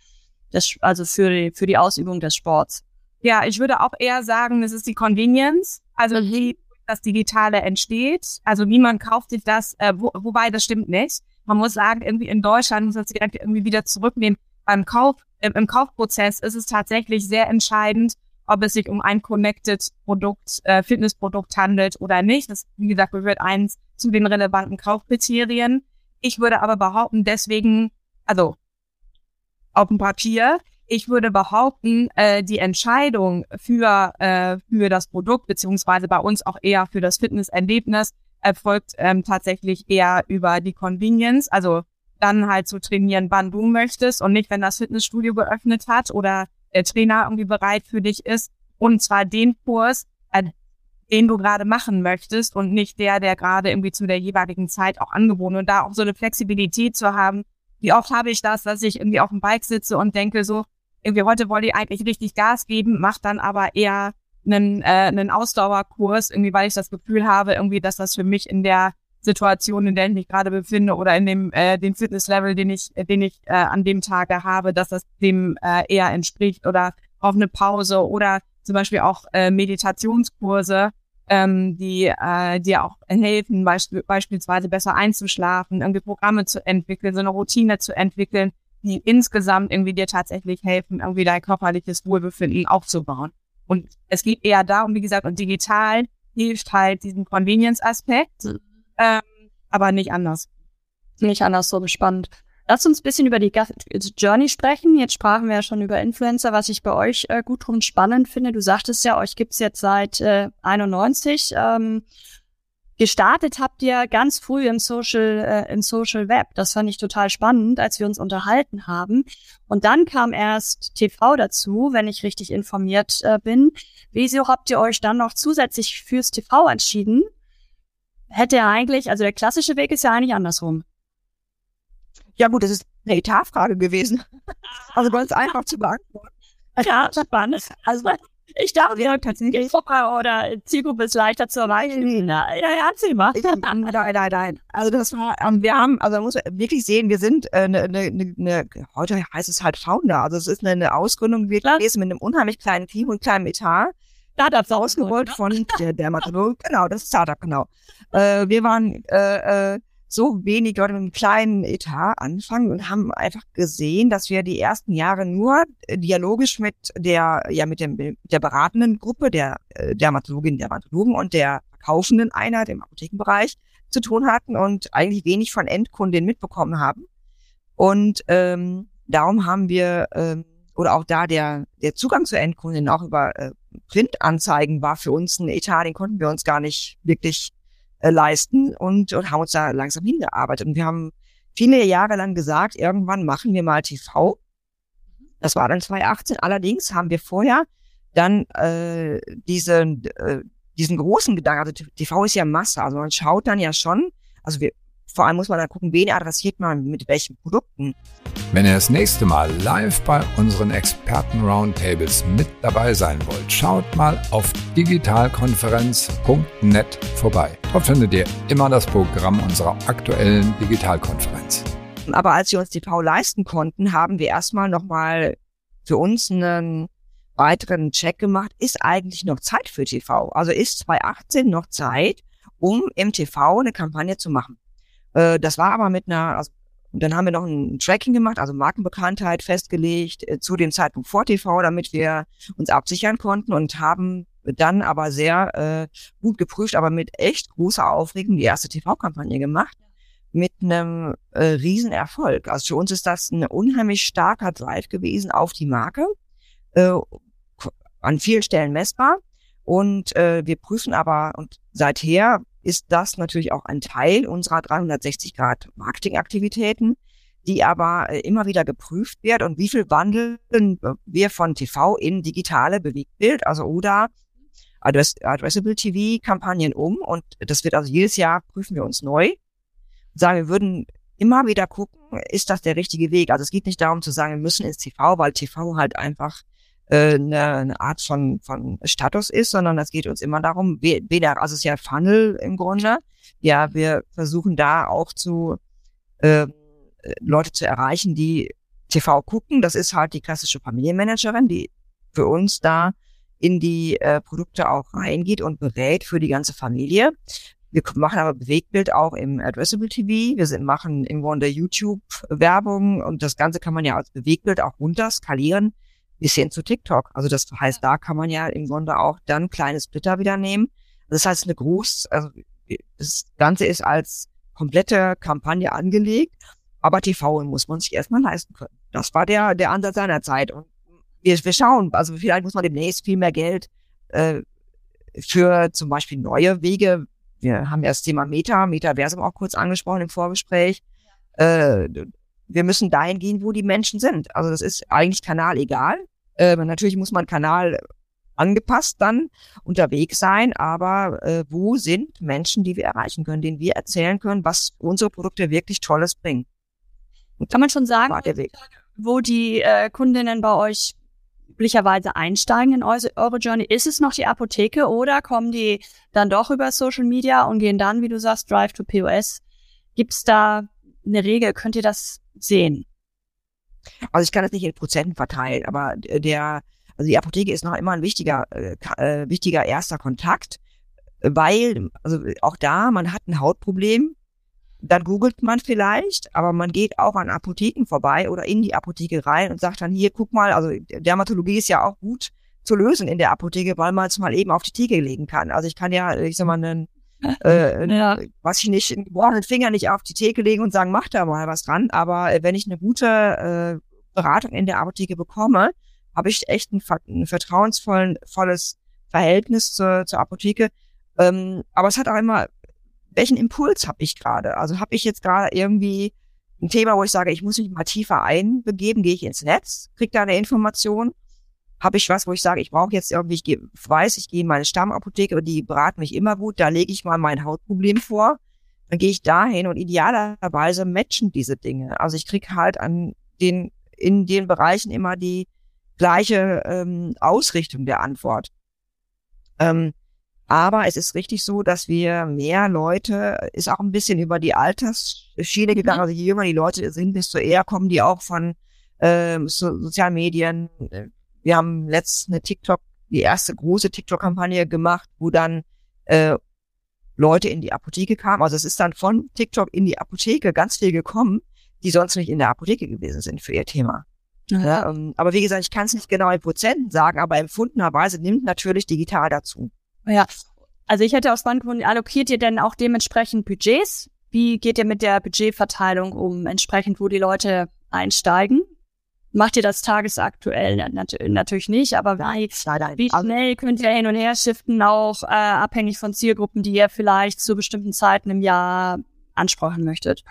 des, also für die, für die Ausübung des Sports? Ja, ich würde auch eher sagen, es ist die Convenience, also mhm. wie das Digitale entsteht, also wie man kauft sich das, äh, wo, wobei das stimmt nicht man muss sagen, irgendwie in Deutschland muss man sich irgendwie wieder zurücknehmen. Beim Kauf, äh, im Kaufprozess ist es tatsächlich sehr entscheidend, ob es sich um ein connected Produkt, äh, Fitnessprodukt handelt oder nicht. Das, wie gesagt, gehört eins zu den relevanten Kaufkriterien. Ich würde aber behaupten, deswegen, also auf dem Papier, ich würde behaupten, äh, die Entscheidung für, äh, für das Produkt, beziehungsweise bei uns auch eher für das Fitnesserlebnis, erfolgt ähm, tatsächlich eher über die Convenience, also dann halt zu trainieren, wann du möchtest und nicht, wenn das Fitnessstudio geöffnet hat oder der Trainer irgendwie bereit für dich ist. Und zwar den Kurs, äh, den du gerade machen möchtest und nicht der, der gerade irgendwie zu der jeweiligen Zeit auch angeboten und da auch so eine Flexibilität zu haben. Wie oft habe ich das, dass ich irgendwie auf dem Bike sitze und denke so, irgendwie heute wollte ich eigentlich richtig Gas geben, mach dann aber eher einen, äh, einen Ausdauerkurs, irgendwie, weil ich das Gefühl habe, irgendwie, dass das für mich in der Situation, in der ich mich gerade befinde oder in dem äh, den Fitnesslevel, den ich, den ich äh, an dem Tage habe, dass das dem äh, eher entspricht oder auf eine Pause oder zum Beispiel auch äh, Meditationskurse, ähm, die äh, dir auch helfen, beisp beispielsweise besser einzuschlafen, irgendwie Programme zu entwickeln, so eine Routine zu entwickeln, die insgesamt irgendwie dir tatsächlich helfen, irgendwie dein körperliches Wohlbefinden aufzubauen. Und es geht eher darum, wie gesagt, und digital hilft halt diesen Convenience-Aspekt, mhm. ähm, aber nicht anders. Nicht anders, so spannend. Lass uns ein bisschen über die Journey sprechen. Jetzt sprachen wir ja schon über Influencer, was ich bei euch äh, gut und spannend finde. Du sagtest ja, euch gibt's jetzt seit äh, 91. Ähm, Gestartet habt ihr ganz früh im Social, äh, im Social Web. Das fand ich total spannend, als wir uns unterhalten haben. Und dann kam erst TV dazu, wenn ich richtig informiert äh, bin. Wieso habt ihr euch dann noch zusätzlich fürs TV entschieden? Hätte er eigentlich, also der klassische Weg ist ja eigentlich andersrum. Ja gut, das ist eine Etatfrage gewesen. Also ganz einfach zu beantworten. Ja, spannend. Also ich dachte, ja, tatsächlich oder Zielgruppe ist leichter zu erreichen. Na, ja, ja, erzähl mal. Nein, nein, nein. Also das war, ähm, wir haben, also man muss wirklich sehen, wir sind äh, ne, ne, ne, heute heißt es halt Founder. Also es ist eine, eine Ausgründung gewesen mit einem unheimlich kleinen Team und kleinem Etat. Startup ausgerollt ne? von der Dermatologe. Genau, das ist Startup, genau. Äh, wir waren äh, äh, so wenig Leute mit einem kleinen Etat anfangen und haben einfach gesehen, dass wir die ersten Jahre nur äh, dialogisch mit der, ja, mit dem, der beratenden Gruppe, der äh, Dermatologin, Dermatologen und der verkaufenden Einheit im Apothekenbereich zu tun hatten und eigentlich wenig von Endkundinnen mitbekommen haben. Und ähm, darum haben wir, ähm, oder auch da der, der Zugang zu Endkundinnen auch über äh, Printanzeigen war für uns ein Etat, den konnten wir uns gar nicht wirklich äh, leisten und, und haben uns da langsam hingearbeitet. Und wir haben viele Jahre lang gesagt, irgendwann machen wir mal TV. Das war dann 2018. Allerdings haben wir vorher dann äh, diese, äh, diesen großen Gedanken, also TV ist ja Masse, also man schaut dann ja schon, also wir, vor allem muss man dann gucken, wen adressiert man mit welchen Produkten. Wenn ihr das nächste Mal live bei unseren Experten-Roundtables mit dabei sein wollt, schaut mal auf digitalkonferenz.net vorbei. Dort findet ihr immer das Programm unserer aktuellen Digitalkonferenz. Aber als wir uns TV leisten konnten, haben wir erstmal nochmal für uns einen weiteren Check gemacht. Ist eigentlich noch Zeit für TV? Also ist 2018 noch Zeit, um im TV eine Kampagne zu machen? Äh, das war aber mit einer, also, dann haben wir noch ein Tracking gemacht, also Markenbekanntheit festgelegt äh, zu dem Zeitpunkt vor TV, damit wir uns absichern konnten und haben dann aber sehr äh, gut geprüft, aber mit echt großer Aufregung die erste TV-Kampagne gemacht mit einem äh, Riesenerfolg. Also für uns ist das ein unheimlich starker Drive gewesen auf die Marke, äh, an vielen Stellen messbar. Und äh, wir prüfen aber, und seither ist das natürlich auch ein Teil unserer 360 Grad Marketingaktivitäten, die aber äh, immer wieder geprüft wird und wie viel wandeln wir von TV in digitale Bewegtbild, also oder Address Addressable TV Kampagnen um und das wird also jedes Jahr prüfen wir uns neu. Sagen, wir würden immer wieder gucken, ist das der richtige Weg? Also es geht nicht darum zu sagen, wir müssen ins TV, weil TV halt einfach äh, eine, eine Art von, von Status ist, sondern es geht uns immer darum, weder, also es ist ja Funnel im Grunde. Ja, wir versuchen da auch zu äh, Leute zu erreichen, die TV gucken. Das ist halt die klassische Familienmanagerin, die für uns da in die äh, Produkte auch reingeht und berät für die ganze Familie. Wir machen aber Bewegtbild auch im Addressable TV. Wir sind, machen im Grunde YouTube-Werbung und das Ganze kann man ja als Bewegtbild auch runter skalieren bis hin zu TikTok. Also das heißt, da kann man ja im Grunde auch dann kleine Splitter wieder nehmen. Das heißt, eine groß, also das Ganze ist als komplette Kampagne angelegt, aber TV muss man sich erstmal leisten können. Das war der, der Ansatz seiner Zeit. Und wir, wir schauen, also vielleicht muss man demnächst viel mehr Geld äh, für zum Beispiel neue Wege. Wir haben ja das Thema Meta, Metaversum auch kurz angesprochen im Vorgespräch. Äh, wir müssen dahin gehen, wo die Menschen sind. Also das ist eigentlich Kanal egal. Äh, natürlich muss man Kanal angepasst dann unterwegs sein, aber äh, wo sind Menschen, die wir erreichen können, denen wir erzählen können, was unsere Produkte wirklich Tolles bringen. Und Kann man schon sagen, wo die äh, Kundinnen bei euch üblicherweise einsteigen in eure Journey? Ist es noch die Apotheke oder kommen die dann doch über Social Media und gehen dann, wie du sagst, Drive to POS? Gibt es da eine Regel? Könnt ihr das sehen? Also ich kann das nicht in Prozenten verteilen, aber der, also die Apotheke ist noch immer ein wichtiger, äh, äh, wichtiger erster Kontakt, weil, also auch da, man hat ein Hautproblem, dann googelt man vielleicht, aber man geht auch an Apotheken vorbei oder in die Apotheke rein und sagt dann hier, guck mal, also Dermatologie ist ja auch gut zu lösen in der Apotheke, weil man es mal eben auf die Theke legen kann. Also ich kann ja, ich sag mal, einen, äh, ja. was ich nicht, gebrochenen Finger nicht auf die Theke legen und sagen, mach da mal was dran. Aber wenn ich eine gute äh, Beratung in der Apotheke bekomme, habe ich echt ein, ein vertrauensvolles Verhältnis zur, zur Apotheke. Ähm, aber es hat auch immer welchen Impuls habe ich gerade? Also habe ich jetzt gerade irgendwie ein Thema, wo ich sage, ich muss mich mal tiefer einbegeben, gehe ich ins Netz, kriege da eine Information, habe ich was, wo ich sage, ich brauche jetzt irgendwie, ich weiß, ich gehe in meine Stammapotheke und die beraten mich immer gut, da lege ich mal mein Hautproblem vor, dann gehe ich dahin und idealerweise matchen diese Dinge. Also ich kriege halt an den, in den Bereichen immer die gleiche ähm, Ausrichtung der Antwort. Ähm, aber es ist richtig so, dass wir mehr Leute, ist auch ein bisschen über die Altersschiene gegangen. Mhm. Also je jünger die Leute sind, desto eher kommen die auch von ähm, so, sozialen Medien. Wir haben letztens eine TikTok, die erste große TikTok-Kampagne gemacht, wo dann äh, Leute in die Apotheke kamen. Also es ist dann von TikTok in die Apotheke ganz viel gekommen, die sonst nicht in der Apotheke gewesen sind für ihr Thema. Ja. ja ähm, aber wie gesagt, ich kann es nicht genau in Prozenten sagen, aber empfundenerweise nimmt natürlich digital dazu. Ja, also ich hätte aus Bankgründen, allokiert ihr denn auch dementsprechend Budgets? Wie geht ihr mit der Budgetverteilung um, entsprechend, wo die Leute einsteigen? Macht ihr das tagesaktuell? Nat natürlich nicht, aber wie, wie also schnell könnt ihr hin und her shiften, auch äh, abhängig von Zielgruppen, die ihr vielleicht zu bestimmten Zeiten im Jahr ansprechen möchtet?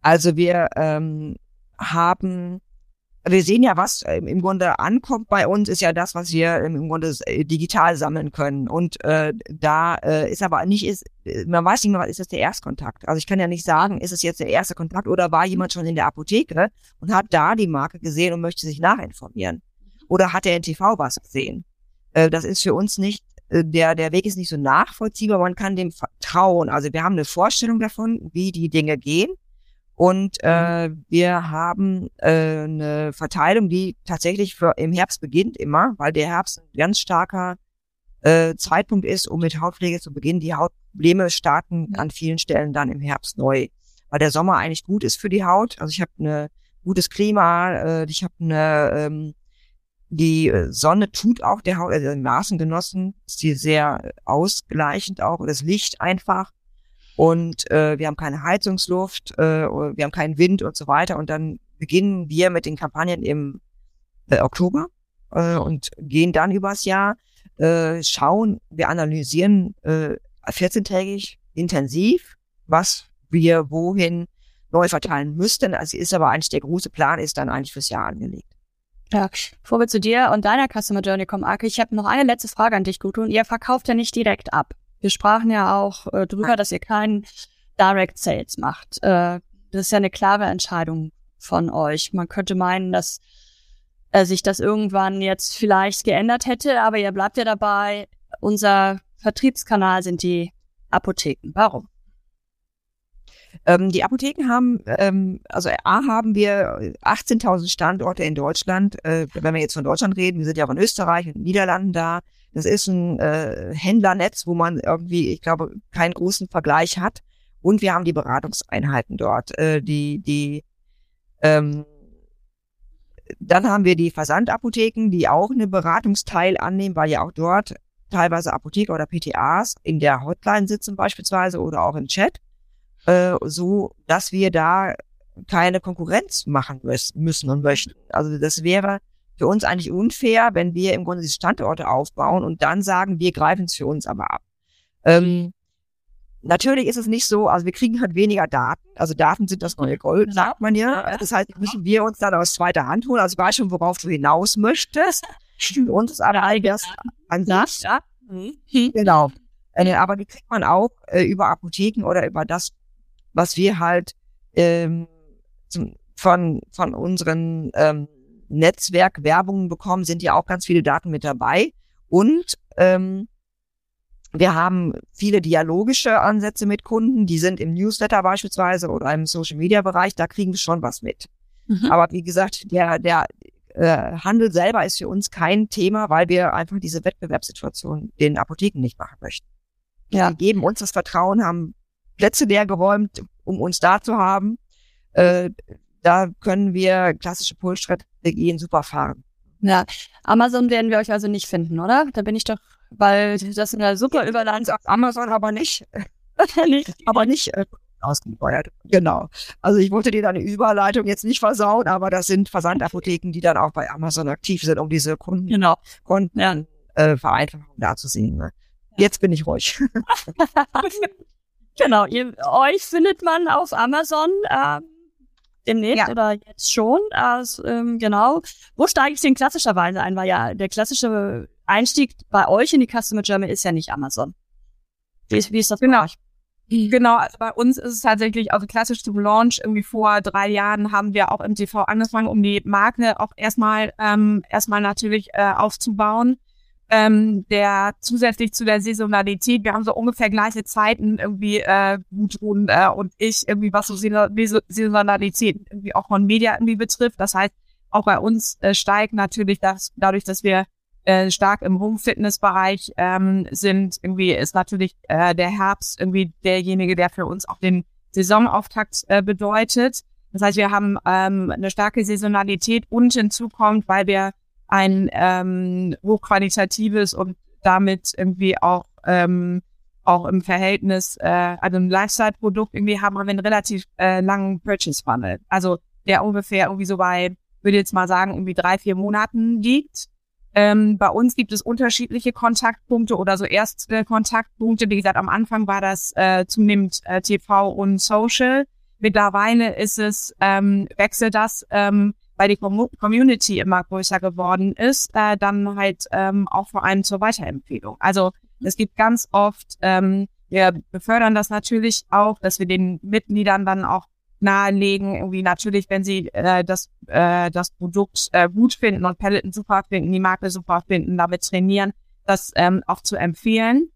Also wir ähm, haben wir sehen ja, was äh, im Grunde ankommt bei uns, ist ja das, was wir im Grunde äh, digital sammeln können. Und äh, da äh, ist aber nicht, ist, äh, man weiß nicht mehr, ist das der Erstkontakt? Also ich kann ja nicht sagen, ist es jetzt der erste Kontakt oder war jemand schon in der Apotheke und hat da die Marke gesehen und möchte sich nachinformieren? Oder hat er in TV was gesehen? Äh, das ist für uns nicht, der, der Weg ist nicht so nachvollziehbar, man kann dem vertrauen. Also wir haben eine Vorstellung davon, wie die Dinge gehen. Und mhm. äh, wir haben äh, eine Verteilung, die tatsächlich für im Herbst beginnt immer, weil der Herbst ein ganz starker äh, Zeitpunkt ist, um mit Hautpflege zu beginnen. Die Hautprobleme starten an vielen Stellen dann im Herbst neu, weil der Sommer eigentlich gut ist für die Haut. Also ich habe ein gutes Klima, äh, ich habe eine ähm, die Sonne tut auch der Haut, also in Maßen genossen, ist die sehr ausgleichend auch, das Licht einfach und äh, wir haben keine Heizungsluft, äh, wir haben keinen Wind und so weiter. Und dann beginnen wir mit den Kampagnen im äh, Oktober äh, und gehen dann übers Jahr, äh, schauen, wir analysieren äh, 14-tägig intensiv, was wir wohin neu verteilen müssten. Also ist aber eigentlich der große Plan ist dann eigentlich fürs Jahr angelegt. Ja, bevor wir zu dir und deiner Customer Journey kommen, Arke, ich habe noch eine letzte Frage an dich, Gudrun. Ihr verkauft ja nicht direkt ab. Wir sprachen ja auch äh, drüber, dass ihr keinen Direct Sales macht. Äh, das ist ja eine klare Entscheidung von euch. Man könnte meinen, dass äh, sich das irgendwann jetzt vielleicht geändert hätte, aber ihr bleibt ja dabei. Unser Vertriebskanal sind die Apotheken. Warum? Ähm, die Apotheken haben, ähm, also A haben wir 18.000 Standorte in Deutschland. Äh, wenn wir jetzt von Deutschland reden, wir sind ja auch in Österreich und Niederlanden da. Das ist ein äh, Händlernetz, wo man irgendwie, ich glaube, keinen großen Vergleich hat. Und wir haben die Beratungseinheiten dort, äh, die, die, ähm, dann haben wir die Versandapotheken, die auch eine Beratungsteil annehmen, weil ja auch dort teilweise Apotheker oder PTAs in der Hotline sitzen beispielsweise oder auch im Chat äh, so dass wir da keine Konkurrenz machen müssen und möchten. Also das wäre für uns eigentlich unfair, wenn wir im Grunde die Standorte aufbauen und dann sagen, wir greifen es für uns aber ab. Ähm, natürlich ist es nicht so, also wir kriegen halt weniger Daten. Also Daten sind das neue Gold, sagt man ja. Das heißt, müssen wir uns dann aus zweiter Hand holen. Also ich weiß schon, worauf du hinaus möchtest. Für uns ist aber all das an sich. Ja. Genau. Äh, aber die kriegt man auch äh, über Apotheken oder über das was wir halt ähm, von, von unseren ähm, Netzwerkwerbungen bekommen, sind ja auch ganz viele Daten mit dabei. Und ähm, wir haben viele dialogische Ansätze mit Kunden, die sind im Newsletter beispielsweise oder im Social Media Bereich, da kriegen wir schon was mit. Mhm. Aber wie gesagt, der, der äh, Handel selber ist für uns kein Thema, weil wir einfach diese Wettbewerbssituation den Apotheken nicht machen möchten. Ja. Die geben uns das Vertrauen, haben Plätze leer geräumt, um uns da zu haben. Äh, da können wir klassische Pull-Strategien super fahren. Ja, Amazon werden wir euch also nicht finden, oder? Da bin ich doch, weil das in der super Überland. Amazon aber nicht. nicht. aber nicht äh, ausgefeuert. Genau. Also ich wollte dir deine Überleitung jetzt nicht versauen, aber das sind Versandapotheken, die dann auch bei Amazon aktiv sind, um diese Kunden, genau. Kunden ja. äh, Vereinfachung darzusehen. Ne? Jetzt bin ich ruhig. Genau, ihr, euch findet man auf Amazon äh, demnächst ja. oder jetzt schon. Also, ähm, genau. Wo steige ich denn klassischerweise ein? Weil ja der klassische Einstieg bei euch in die Customer Journey ist ja nicht Amazon. Wie ist, wie ist das genau. bei euch? Genau, also bei uns ist es tatsächlich, also klassisch zum Launch, irgendwie vor drei Jahren haben wir auch im TV angefangen, um die Marke auch erstmal ähm, erstmal natürlich äh, aufzubauen ähm, der zusätzlich zu der Saisonalität, wir haben so ungefähr gleiche Zeiten irgendwie äh, Gudrun äh, und ich irgendwie was so Saisonalität irgendwie auch von Media irgendwie betrifft. Das heißt, auch bei uns äh, steigt natürlich das dadurch, dass wir äh, stark im Home-Fitness-Bereich ähm, sind, irgendwie ist natürlich äh, der Herbst irgendwie derjenige, der für uns auch den Saisonauftakt äh, bedeutet. Das heißt, wir haben ähm, eine starke Saisonalität und hinzu kommt, weil wir ein ähm, hochqualitatives und damit irgendwie auch ähm, auch im Verhältnis äh, also ein Lifestyle-Produkt irgendwie haben, wir einen relativ äh, langen Purchase-Funnel. Also der ungefähr irgendwie so bei, würde jetzt mal sagen, irgendwie drei, vier Monaten liegt. Ähm, bei uns gibt es unterschiedliche Kontaktpunkte oder so Erstkontaktpunkte. Wie gesagt, am Anfang war das äh, zunehmend äh, TV und Social. Mittlerweile ist es, ähm, wechselt das ähm, weil die Community immer größer geworden ist, äh, dann halt ähm, auch vor allem zur Weiterempfehlung. Also es gibt ganz oft, ähm, wir befördern das natürlich auch, dass wir den Mitgliedern dann auch nahelegen, irgendwie natürlich, wenn sie äh, das, äh, das Produkt äh, gut finden und Peloton super finden, die Marke super finden, damit trainieren, das ähm, auch zu empfehlen.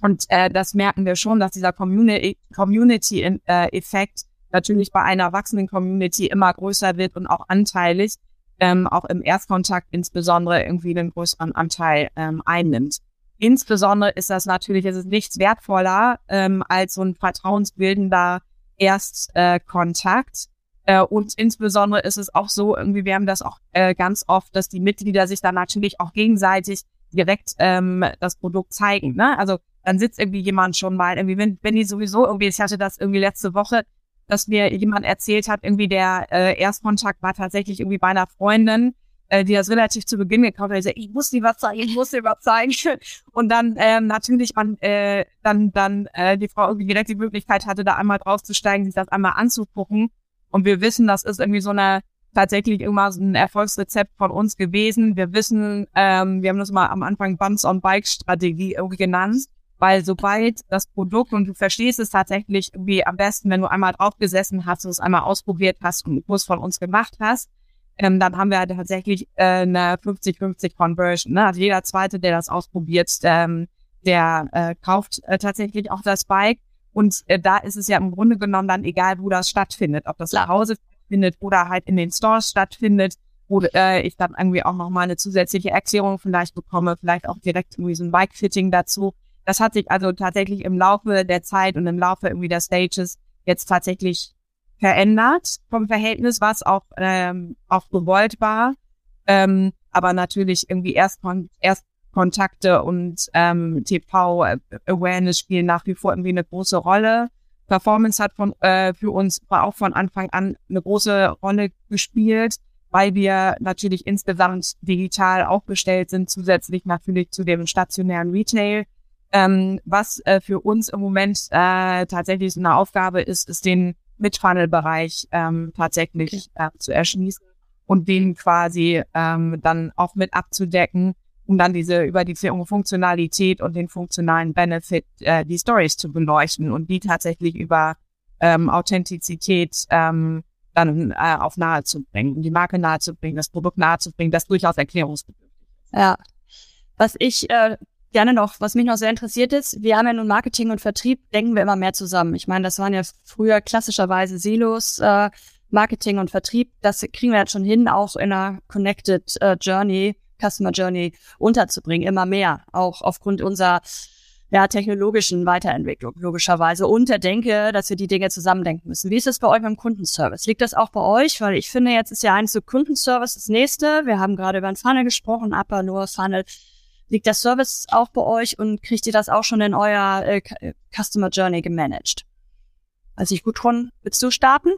Und äh, das merken wir schon, dass dieser Community-Effekt Community, äh, Effekt natürlich bei einer wachsenden Community immer größer wird und auch anteilig, ähm, auch im Erstkontakt insbesondere irgendwie einen größeren Anteil ähm, einnimmt. Insbesondere ist das natürlich, es ist nichts wertvoller ähm, als so ein vertrauensbildender Erstkontakt. Äh, und insbesondere ist es auch so, irgendwie, wir haben das auch äh, ganz oft, dass die Mitglieder sich dann natürlich auch gegenseitig direkt ähm, das Produkt zeigen. Ne? Also dann sitzt irgendwie jemand schon mal, irgendwie, wenn, wenn die sowieso irgendwie, ich hatte das irgendwie letzte Woche, dass mir jemand erzählt hat, irgendwie der äh, Erstkontakt war tatsächlich irgendwie bei einer Freundin, äh, die das relativ zu Beginn gekauft hat. Ich, gesagt, ich muss dir was zeigen, ich muss dir was zeigen. Und dann ähm, natürlich man äh, dann dann äh, die Frau irgendwie direkt die Möglichkeit hatte, da einmal draufzusteigen, sich das einmal anzugucken. Und wir wissen, das ist irgendwie so eine tatsächlich immer so ein Erfolgsrezept von uns gewesen. Wir wissen, ähm, wir haben das mal am Anfang Buns on Bike Strategie irgendwie genannt Weil sobald das Produkt und du verstehst es tatsächlich irgendwie am besten, wenn du einmal draufgesessen hast und es einmal ausprobiert hast und Kurs von uns gemacht hast, ähm, dann haben wir tatsächlich äh, eine 50-50 Conversion. Ne? Also jeder Zweite, der das ausprobiert, ähm, der äh, kauft äh, tatsächlich auch das Bike. Und äh, da ist es ja im Grunde genommen dann egal, wo das stattfindet. Ob das zu Hause stattfindet oder halt in den Stores stattfindet, wo äh, ich dann irgendwie auch nochmal eine zusätzliche Erklärung vielleicht bekomme, vielleicht auch direkt irgendwie so ein Bike-Fitting dazu. Das hat sich also tatsächlich im Laufe der Zeit und im Laufe irgendwie der Stages jetzt tatsächlich verändert vom Verhältnis, was auch, ähm, auch gewollt war. Ähm, aber natürlich irgendwie erst, kon erst Kontakte und ähm, TV-Awareness spielen nach wie vor irgendwie eine große Rolle. Performance hat von, äh, für uns auch von Anfang an eine große Rolle gespielt, weil wir natürlich insgesamt digital aufgestellt sind, zusätzlich natürlich zu dem stationären Retail. Ähm, was äh, für uns im Moment äh, tatsächlich eine Aufgabe ist, ist den Mid-Funnel-Bereich ähm, tatsächlich äh, zu erschließen und den quasi ähm, dann auch mit abzudecken um dann diese über die Funktionalität und den funktionalen Benefit äh, die Stories zu beleuchten und die tatsächlich über ähm, Authentizität ähm, dann äh, auf nahe zu bringen, die Marke nahe zu bringen, das Produkt nahe zu bringen, das durchaus erklärungsbedürftig ist. Ja. Was ich äh, gerne noch, was mich noch sehr interessiert ist, wir haben ja nun Marketing und Vertrieb, denken wir immer mehr zusammen. Ich meine, das waren ja früher klassischerweise Silos, äh, Marketing und Vertrieb. Das kriegen wir jetzt schon hin, auch in einer Connected äh, Journey Customer Journey unterzubringen, immer mehr, auch aufgrund unserer ja, technologischen Weiterentwicklung, logischerweise. Und der Denke, dass wir die Dinge zusammendenken müssen. Wie ist es bei euch beim Kundenservice? Liegt das auch bei euch? Weil ich finde, jetzt ist ja eins so Kundenservice das nächste. Wir haben gerade über einen Funnel gesprochen, Upper, Lower Funnel. Liegt der Service auch bei euch und kriegt ihr das auch schon in euer äh, Customer Journey gemanagt? Also ich gut, Ron, willst du starten?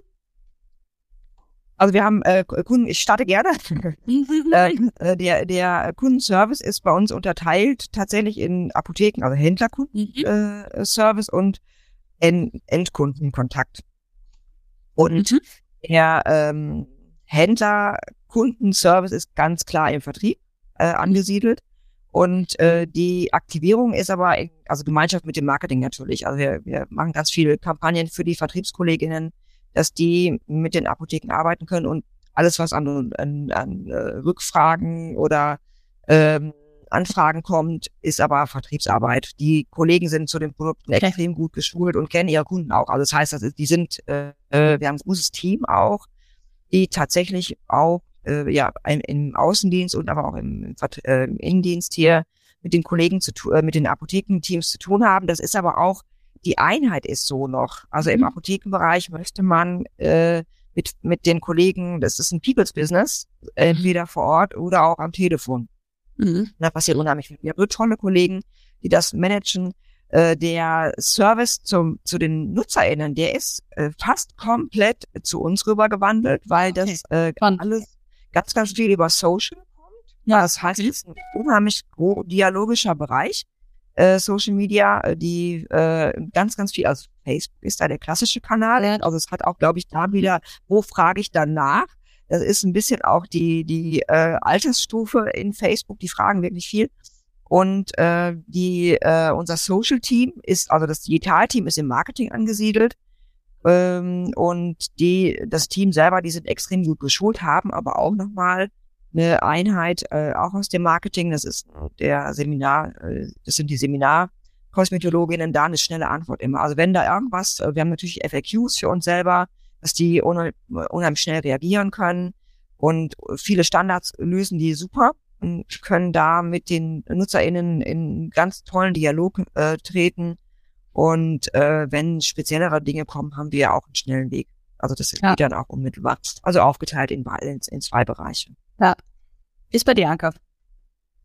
Also wir haben äh, Kunden, ich starte gerne. Äh, äh, der, der Kundenservice ist bei uns unterteilt tatsächlich in Apotheken, also Händlerkundenservice mhm. äh, und en Endkundenkontakt. Und mhm. der ähm, Händlerkundenservice ist ganz klar im Vertrieb äh, angesiedelt. Und äh, die Aktivierung ist aber, also Gemeinschaft mit dem Marketing natürlich. Also wir, wir machen ganz viele Kampagnen für die Vertriebskolleginnen, dass die mit den Apotheken arbeiten können und alles, was an, an, an äh, Rückfragen oder ähm, Anfragen kommt, ist aber Vertriebsarbeit. Die Kollegen sind zu den Produkten okay. extrem gut geschult und kennen ihre Kunden auch. Also das heißt, das ist, die sind, äh, äh wir haben ein großes Team auch, die tatsächlich auch äh, ja im, im Außendienst und aber auch im, äh, im Innendienst hier mit den Kollegen zu tun, äh, mit den Apothekenteams zu tun haben. Das ist aber auch die Einheit ist so noch. Also im mhm. Apothekenbereich möchte man äh, mit, mit den Kollegen, das ist ein People's Business, entweder vor Ort oder auch am Telefon. Mhm. Da passiert unheimlich viel. Wir haben so tolle Kollegen, die das managen. Äh, der Service zum, zu den NutzerInnen, der ist äh, fast komplett zu uns rübergewandelt, weil okay. das äh, alles ganz, ganz viel über Social kommt. Ja, das heißt, es ist ein unheimlich dialogischer Bereich äh, Social Media, äh, die äh, ganz, ganz viel, also Facebook ist da der klassische Kanal, also es hat auch, glaube ich, da wieder, wo frage ich dann nach? Das ist ein bisschen auch die, die äh, Altersstufe in Facebook, die fragen wirklich viel. Und äh, die, äh, unser Social Team ist, also das Digital-Team ist im Marketing angesiedelt. Ähm, und die, das Team selber, die sind extrem gut geschult, haben aber auch nochmal eine Einheit, äh, auch aus dem Marketing. Das ist der Seminar, äh, das sind die Seminarkosmetologinnen, da eine schnelle Antwort immer. Also wenn da irgendwas, äh, wir haben natürlich FAQs für uns selber, dass die unheimlich schnell reagieren können und viele Standards lösen die super und können da mit den NutzerInnen in ganz tollen Dialog äh, treten. Und äh, wenn speziellere Dinge kommen, haben wir auch einen schnellen Weg. Also das ja. geht dann auch unmittelbar. Also aufgeteilt in, in, in zwei Bereiche. Ja. Ist bei dir, Anke?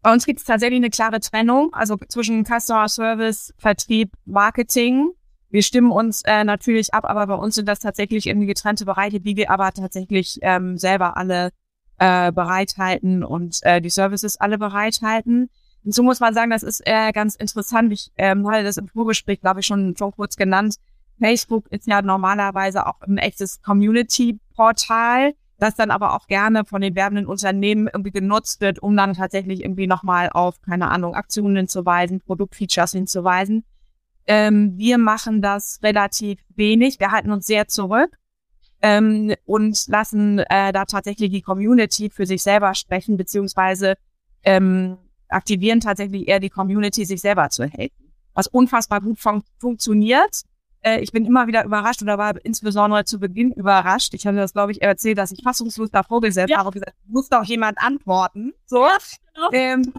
Bei uns gibt es tatsächlich eine klare Trennung, also zwischen Customer Service, Vertrieb, Marketing. Wir stimmen uns äh, natürlich ab, aber bei uns sind das tatsächlich irgendwie getrennte Bereiche, die wir aber tatsächlich ähm, selber alle äh, bereithalten und äh, die Services alle bereithalten. Und so muss man sagen, das ist äh, ganz interessant. Ich ähm, hatte das im Vorgespräch, glaube ich, schon, schon kurz genannt. Facebook ist ja normalerweise auch ein echtes Community-Portal das dann aber auch gerne von den werbenden Unternehmen irgendwie genutzt wird, um dann tatsächlich irgendwie nochmal auf, keine Ahnung, Aktionen hinzuweisen, Produktfeatures hinzuweisen. Ähm, wir machen das relativ wenig. Wir halten uns sehr zurück ähm, und lassen äh, da tatsächlich die Community für sich selber sprechen, beziehungsweise ähm, aktivieren tatsächlich eher die Community, sich selber zu helfen. Was unfassbar gut fun funktioniert. Äh, ich bin immer wieder überrascht oder war insbesondere zu Beginn überrascht. Ich hatte das, glaube ich, erzählt, dass ich fassungslos davor gesetzt ja. habe und gesagt, muss doch jemand antworten. So. Genau. Ähm,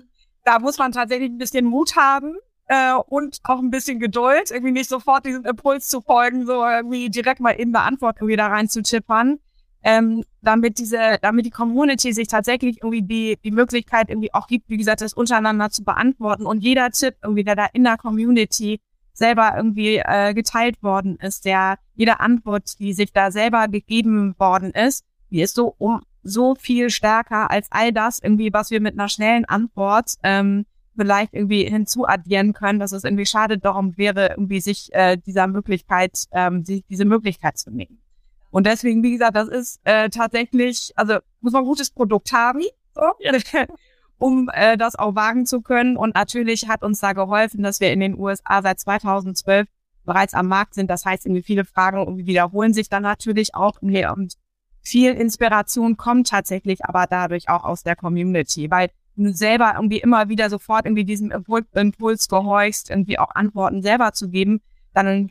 da muss man tatsächlich ein bisschen Mut haben äh, und auch ein bisschen Geduld, irgendwie nicht sofort diesem Impuls zu folgen, so irgendwie direkt mal in Beantwortung wieder rein zu chippern ähm, damit diese, damit die Community sich tatsächlich irgendwie die, die Möglichkeit irgendwie auch gibt, wie gesagt, das untereinander zu beantworten und jeder Tipp irgendwie, der da in der Community selber irgendwie äh, geteilt worden ist, der jede Antwort, die sich da selber gegeben worden ist, die ist so um so viel stärker als all das irgendwie, was wir mit einer schnellen Antwort ähm, vielleicht irgendwie hinzuaddieren können, dass es irgendwie schade darum wäre, irgendwie sich äh, dieser Möglichkeit, ähm, sich diese Möglichkeit zu nehmen. Und deswegen, wie gesagt, das ist äh, tatsächlich, also muss man ein gutes Produkt haben, so, um äh, das auch wagen zu können. Und natürlich hat uns da geholfen, dass wir in den USA seit 2012 bereits am Markt sind. Das heißt, irgendwie viele Fragen irgendwie wiederholen sich dann natürlich auch. Und viel Inspiration kommt tatsächlich aber dadurch auch aus der Community, weil du selber irgendwie immer wieder sofort irgendwie diesem Impuls gehorchst, irgendwie auch Antworten selber zu geben, dann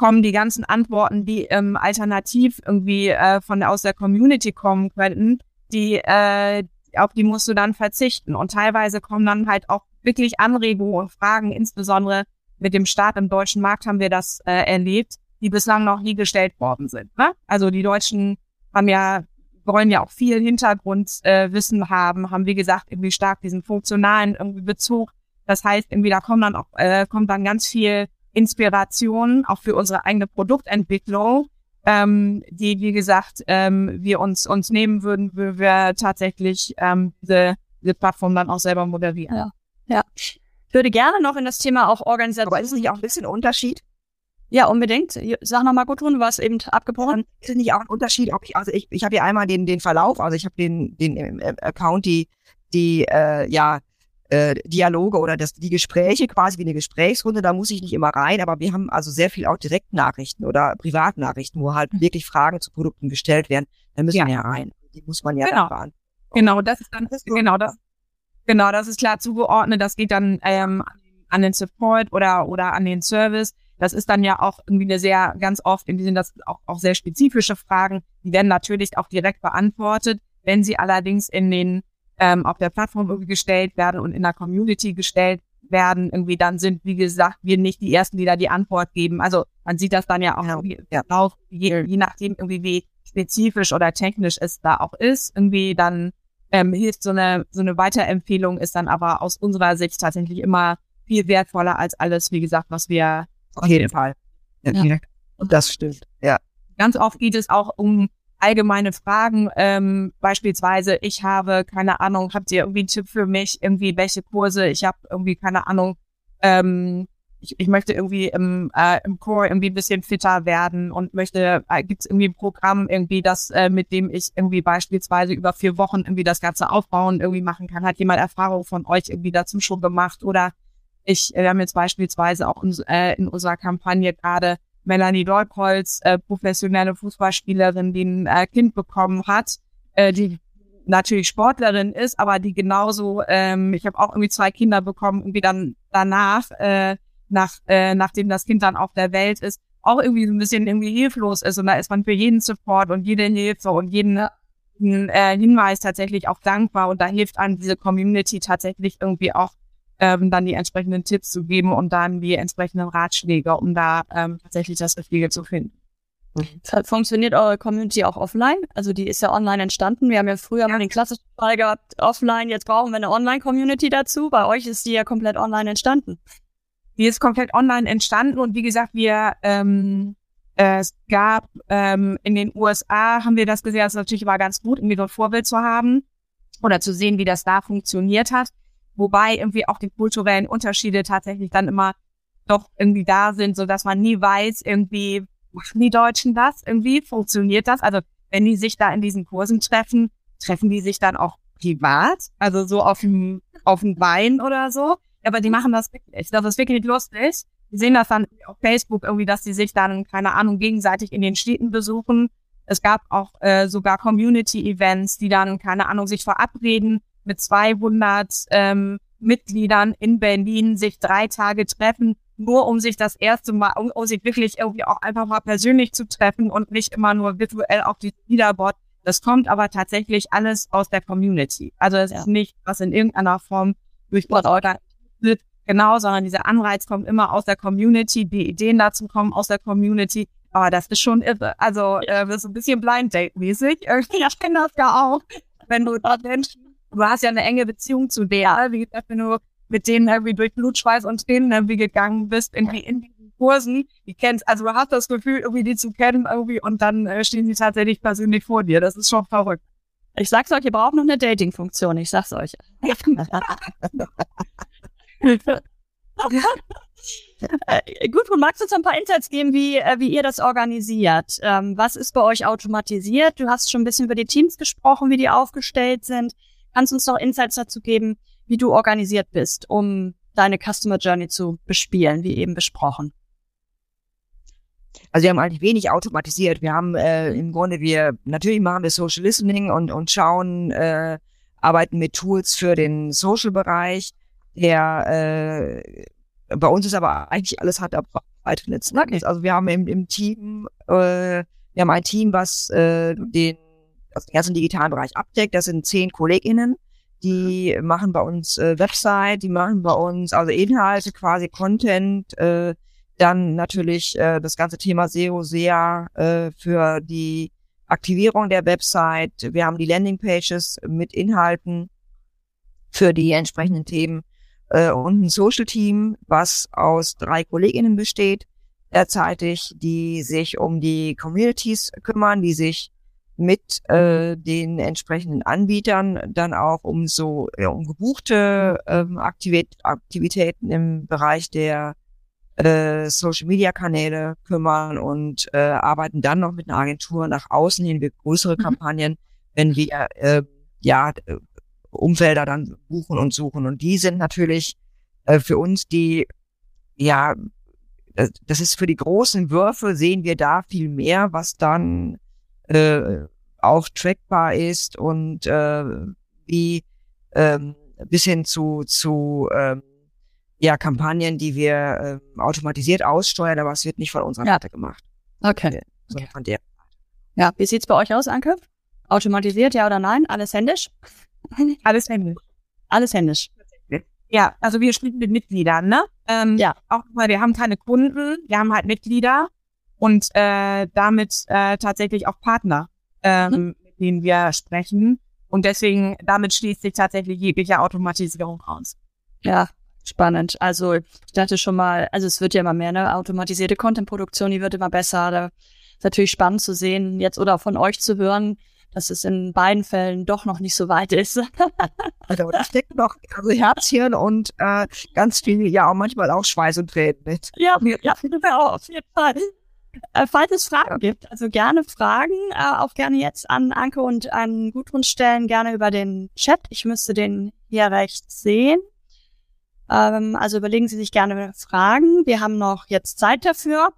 kommen die ganzen Antworten, die ähm, alternativ irgendwie äh, von aus der Community kommen könnten, die äh, auf die musst du dann verzichten. Und teilweise kommen dann halt auch wirklich Anregungen und Fragen, insbesondere mit dem Start im deutschen Markt haben wir das äh, erlebt, die bislang noch nie gestellt worden sind. Ne? Also die Deutschen haben ja wollen ja auch viel Hintergrundwissen äh, haben, haben wie gesagt irgendwie stark diesen funktionalen irgendwie Bezug. Das heißt irgendwie da kommen dann auch äh, kommt dann ganz viel Inspiration auch für unsere eigene Produktentwicklung, ähm, die, wie gesagt, ähm, wir uns, uns nehmen würden, würden wir tatsächlich ähm, diese, diese Plattform dann auch selber moderieren. Ja. ja. Ich würde gerne noch in das Thema auch Organisation. Aber ist es nicht auch ein bisschen Unterschied? Ja, unbedingt. Sag nochmal, Gudrun, du warst eben abgebrochen. Ist es nicht auch ein Unterschied, ob ich, also ich, ich habe ja einmal den, den Verlauf, also ich habe den, den äh, Account, die, die äh, ja äh, Dialoge oder das, die Gespräche quasi wie eine Gesprächsrunde, da muss ich nicht immer rein, aber wir haben also sehr viel auch Direktnachrichten oder Privatnachrichten, wo halt mhm. wirklich Fragen zu Produkten gestellt werden. Da müssen ja. wir ja rein. Die muss man ja genau. beantworten. Genau, das ist dann, das ist genau das, genau, das ist klar zugeordnet. Das geht dann ähm, an den Support oder oder an den Service. Das ist dann ja auch irgendwie eine sehr, ganz oft, in diesem das auch, auch sehr spezifische Fragen. Die werden natürlich auch direkt beantwortet. Wenn sie allerdings in den ähm, auf der Plattform irgendwie gestellt werden und in der Community gestellt werden, irgendwie dann sind, wie gesagt, wir nicht die Ersten, die da die Antwort geben. Also man sieht das dann ja auch ja. ja. Auch, je, je nachdem irgendwie wie spezifisch oder technisch es da auch ist, irgendwie dann ähm, hilft so eine so eine Weiterempfehlung ist dann aber aus unserer Sicht tatsächlich immer viel wertvoller als alles, wie gesagt, was wir auf jeden Fall. Ja. Und das stimmt. Ja. Ganz oft geht es auch um allgemeine Fragen, ähm, beispielsweise, ich habe, keine Ahnung, habt ihr irgendwie einen Tipp für mich, irgendwie welche Kurse, ich habe irgendwie, keine Ahnung, ähm, ich, ich möchte irgendwie im, äh, im Core irgendwie ein bisschen fitter werden und möchte, äh, gibt es irgendwie ein Programm irgendwie, das, äh, mit dem ich irgendwie beispielsweise über vier Wochen irgendwie das Ganze aufbauen irgendwie machen kann. Hat jemand Erfahrung von euch irgendwie dazu schon gemacht? Oder ich, wir haben jetzt beispielsweise auch in, äh, in unserer Kampagne gerade Melanie Leupolz, äh, professionelle Fußballspielerin, die ein äh, Kind bekommen hat, äh, die natürlich Sportlerin ist, aber die genauso, ähm, ich habe auch irgendwie zwei Kinder bekommen, irgendwie dann danach, äh, nach, äh, nachdem das Kind dann auf der Welt ist, auch irgendwie so ein bisschen irgendwie hilflos ist. Und da ist man für jeden Support und jede Hilfe und jeden äh, Hinweis tatsächlich auch dankbar. Und da hilft einem diese Community tatsächlich irgendwie auch ähm, dann die entsprechenden Tipps zu geben und dann die entsprechenden Ratschläge, um da ähm, tatsächlich das Richtige zu finden. Funktioniert eure Community auch offline? Also die ist ja online entstanden. Wir haben ja früher ja. mal den klassischen Fall gehabt, offline, jetzt brauchen wir eine Online-Community dazu. Bei euch ist die ja komplett online entstanden. Die ist komplett online entstanden und wie gesagt, wir ähm, es gab ähm, in den USA, haben wir das gesehen, das natürlich war ganz gut, irgendwie dort Vorbild zu haben oder zu sehen, wie das da funktioniert hat wobei irgendwie auch die kulturellen Unterschiede tatsächlich dann immer doch irgendwie da sind, so dass man nie weiß, irgendwie machen die Deutschen das, irgendwie funktioniert das. Also wenn die sich da in diesen Kursen treffen, treffen die sich dann auch privat, also so auf dem auf dem Bein oder so. Aber die machen das wirklich. Das ist wirklich lustig. Wir sehen das dann auf Facebook irgendwie, dass die sich dann, keine Ahnung, gegenseitig in den Städten besuchen. Es gab auch äh, sogar Community-Events, die dann, keine Ahnung, sich verabreden mit 200 ähm, Mitgliedern in Berlin, sich drei Tage treffen, nur um sich das erste Mal, um, um sich wirklich irgendwie auch einfach mal persönlich zu treffen und nicht immer nur virtuell auf die Leaderboard. Das kommt aber tatsächlich alles aus der Community. Also es ja. ist nicht, was in irgendeiner Form durch wird, genau, sondern dieser Anreiz kommt immer aus der Community, die Ideen dazu kommen aus der Community. Aber das ist schon irre. Also äh, das ist ein bisschen Blind Date-mäßig. Ich kenne das ja auch. Wenn du da Menschen, du hast ja eine enge Beziehung zu der, wie gesagt, wenn du mit denen irgendwie durch Blutschweiß und Tränen irgendwie gegangen bist in, die, in diesen Kursen, die kennst, also du hast das Gefühl, irgendwie die zu kennen irgendwie und dann äh, stehen sie tatsächlich persönlich vor dir. Das ist schon verrückt. Ich sag's euch, ihr braucht noch eine Dating-Funktion, ich sag's euch. äh, gut, und magst du uns ein paar Insights geben, wie, äh, wie ihr das organisiert? Ähm, was ist bei euch automatisiert? Du hast schon ein bisschen über die Teams gesprochen, wie die aufgestellt sind. Kannst du uns noch Insights dazu geben, wie du organisiert bist, um deine Customer Journey zu bespielen, wie eben besprochen? Also wir haben eigentlich wenig automatisiert. Wir haben äh, im Grunde, wir natürlich machen wir Social Listening und, und schauen, äh, arbeiten mit Tools für den Social-Bereich. Der äh, bei uns ist aber eigentlich alles hat breit vernetzt. Also wir haben im, im Team, äh, wir haben ein Team, was äh, den, also den ganzen digitalen Bereich abdeckt. Das sind zehn KollegInnen die machen bei uns äh, Website, die machen bei uns also Inhalte, quasi Content, äh, dann natürlich äh, das ganze Thema SEO sehr äh, für die Aktivierung der Website. Wir haben die Landingpages mit Inhalten für die entsprechenden Themen äh, und ein Social Team, was aus drei Kolleginnen besteht, derzeitig, die sich um die Communities kümmern, die sich mit äh, den entsprechenden Anbietern dann auch um so ja, um gebuchte ähm, Aktivit Aktivitäten im Bereich der äh, Social Media Kanäle kümmern und äh, arbeiten dann noch mit einer Agentur nach außen hin für größere mhm. Kampagnen, wenn wir äh, ja Umfelder dann buchen und suchen und die sind natürlich äh, für uns die ja das ist für die großen Würfe sehen wir da viel mehr, was dann äh, auch trackbar ist und äh, wie ähm, bis hin zu, zu ähm, ja, Kampagnen, die wir äh, automatisiert aussteuern, aber es wird nicht von unserer ja. Seite gemacht. Okay. okay. Von der. Ja, wie sieht's bei euch aus, Anke? Automatisiert, ja oder nein? Alles händisch? Alles händisch. Alles händisch. Ja, also wir spielen mit Mitgliedern, ne? Ähm, ja. Auch weil wir haben keine Kunden, wir haben halt Mitglieder und äh, damit äh, tatsächlich auch Partner, ähm, mhm. mit denen wir sprechen. Und deswegen, damit schließt sich tatsächlich jegliche Automatisierung aus. Ja, spannend. Also ich dachte schon mal, also es wird ja immer mehr, eine automatisierte Content-Produktion, die wird immer besser. Da ist natürlich spannend zu sehen, jetzt oder von euch zu hören, dass es in beiden Fällen doch noch nicht so weit ist. also da steckt noch also Herzchen und äh, ganz viel, ja, auch manchmal auch Schweiß und Tränen mit. Ja, ja, auf jeden Fall. Äh, falls es Fragen gibt, also gerne Fragen, äh, auch gerne jetzt an Anke und an Gudrun stellen, gerne über den Chat. Ich müsste den hier rechts sehen. Ähm, also überlegen Sie sich gerne Fragen. Wir haben noch jetzt Zeit dafür.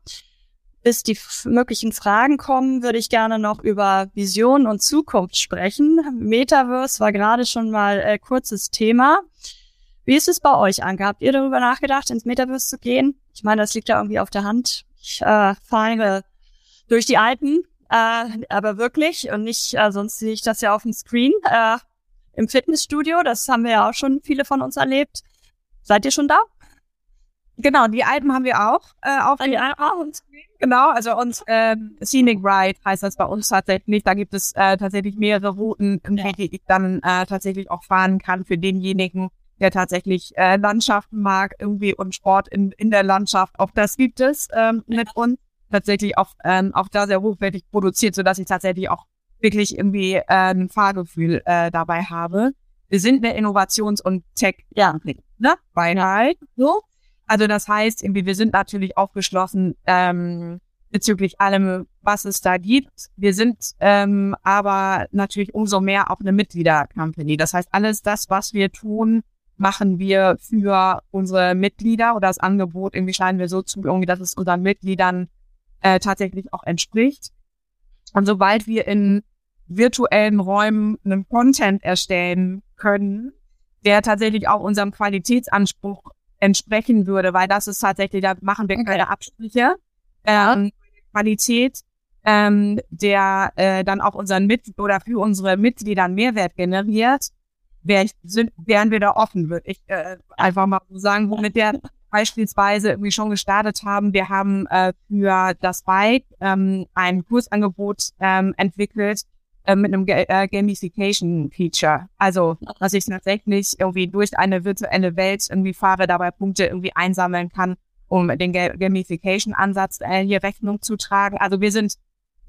Bis die möglichen Fragen kommen, würde ich gerne noch über Vision und Zukunft sprechen. Metaverse war gerade schon mal äh, kurzes Thema. Wie ist es bei euch, Anke? Habt ihr darüber nachgedacht, ins Metaverse zu gehen? Ich meine, das liegt ja irgendwie auf der Hand. Ich äh, fahre durch die Alpen, äh, aber wirklich und nicht, äh, sonst sehe ich das ja auf dem Screen äh, im Fitnessstudio. Das haben wir ja auch schon viele von uns erlebt. Seid ihr schon da? Genau, die Alpen haben wir auch äh, auf ah, die Alpen. Genau, also uns ähm, Scenic Ride heißt das bei uns tatsächlich. Da gibt es äh, tatsächlich mehrere Routen, die ich dann äh, tatsächlich auch fahren kann für denjenigen, der tatsächlich äh, Landschaften mag, irgendwie und Sport in, in der Landschaft. Auch das gibt es ähm, mit uns. Tatsächlich auch, ähm, auch da sehr hochwertig produziert, so dass ich tatsächlich auch wirklich irgendwie äh, ein Fahrgefühl äh, dabei habe. Wir sind eine Innovations- und Tech, ja, ne? Beinheit, so. Also das heißt, irgendwie, wir sind natürlich aufgeschlossen ähm, bezüglich allem, was es da gibt. Wir sind ähm, aber natürlich umso mehr auch eine Mitglieder-Company. Das heißt, alles das, was wir tun, machen wir für unsere Mitglieder oder das Angebot irgendwie scheinen wir so zu, irgendwie, dass es unseren Mitgliedern äh, tatsächlich auch entspricht. Und sobald wir in virtuellen Räumen einen Content erstellen können, der tatsächlich auch unserem Qualitätsanspruch entsprechen würde, weil das ist tatsächlich, da machen wir keine Absprüche. Ähm, Qualität, ähm, der äh, dann auch unseren Mit oder für unsere Mitglieder einen Mehrwert generiert, wär ich, sind, wären wir da offen, würde ich äh, einfach mal so sagen, womit wir beispielsweise irgendwie schon gestartet haben. Wir haben äh, für das Bike ähm, ein Kursangebot ähm, entwickelt, äh, mit einem äh, Gamification-Feature. Also, dass ich tatsächlich irgendwie durch eine virtuelle Welt irgendwie fahre, dabei Punkte irgendwie einsammeln kann, um den Gamification-Ansatz äh, hier Rechnung zu tragen. Also wir sind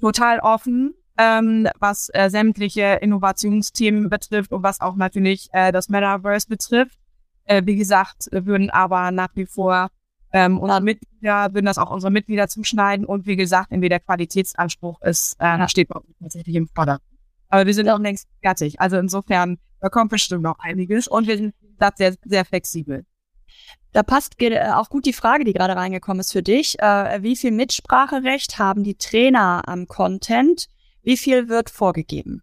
total offen, ähm, was äh, sämtliche Innovationsthemen betrifft und was auch natürlich äh, das Metaverse betrifft. Äh, wie gesagt, würden aber nach wie vor ähm, unsere Mitglieder, würden das auch unsere Mitglieder zuschneiden und wie gesagt, irgendwie der Qualitätsanspruch ist, äh, ja. steht bei uns tatsächlich im Vordergrund. Aber wir sind auch längst fertig. Also insofern, da kommt bestimmt noch einiges und wir sind da sehr, sehr flexibel. Da passt äh, auch gut die Frage, die gerade reingekommen ist für dich. Äh, wie viel Mitspracherecht haben die Trainer am Content? Wie viel wird vorgegeben?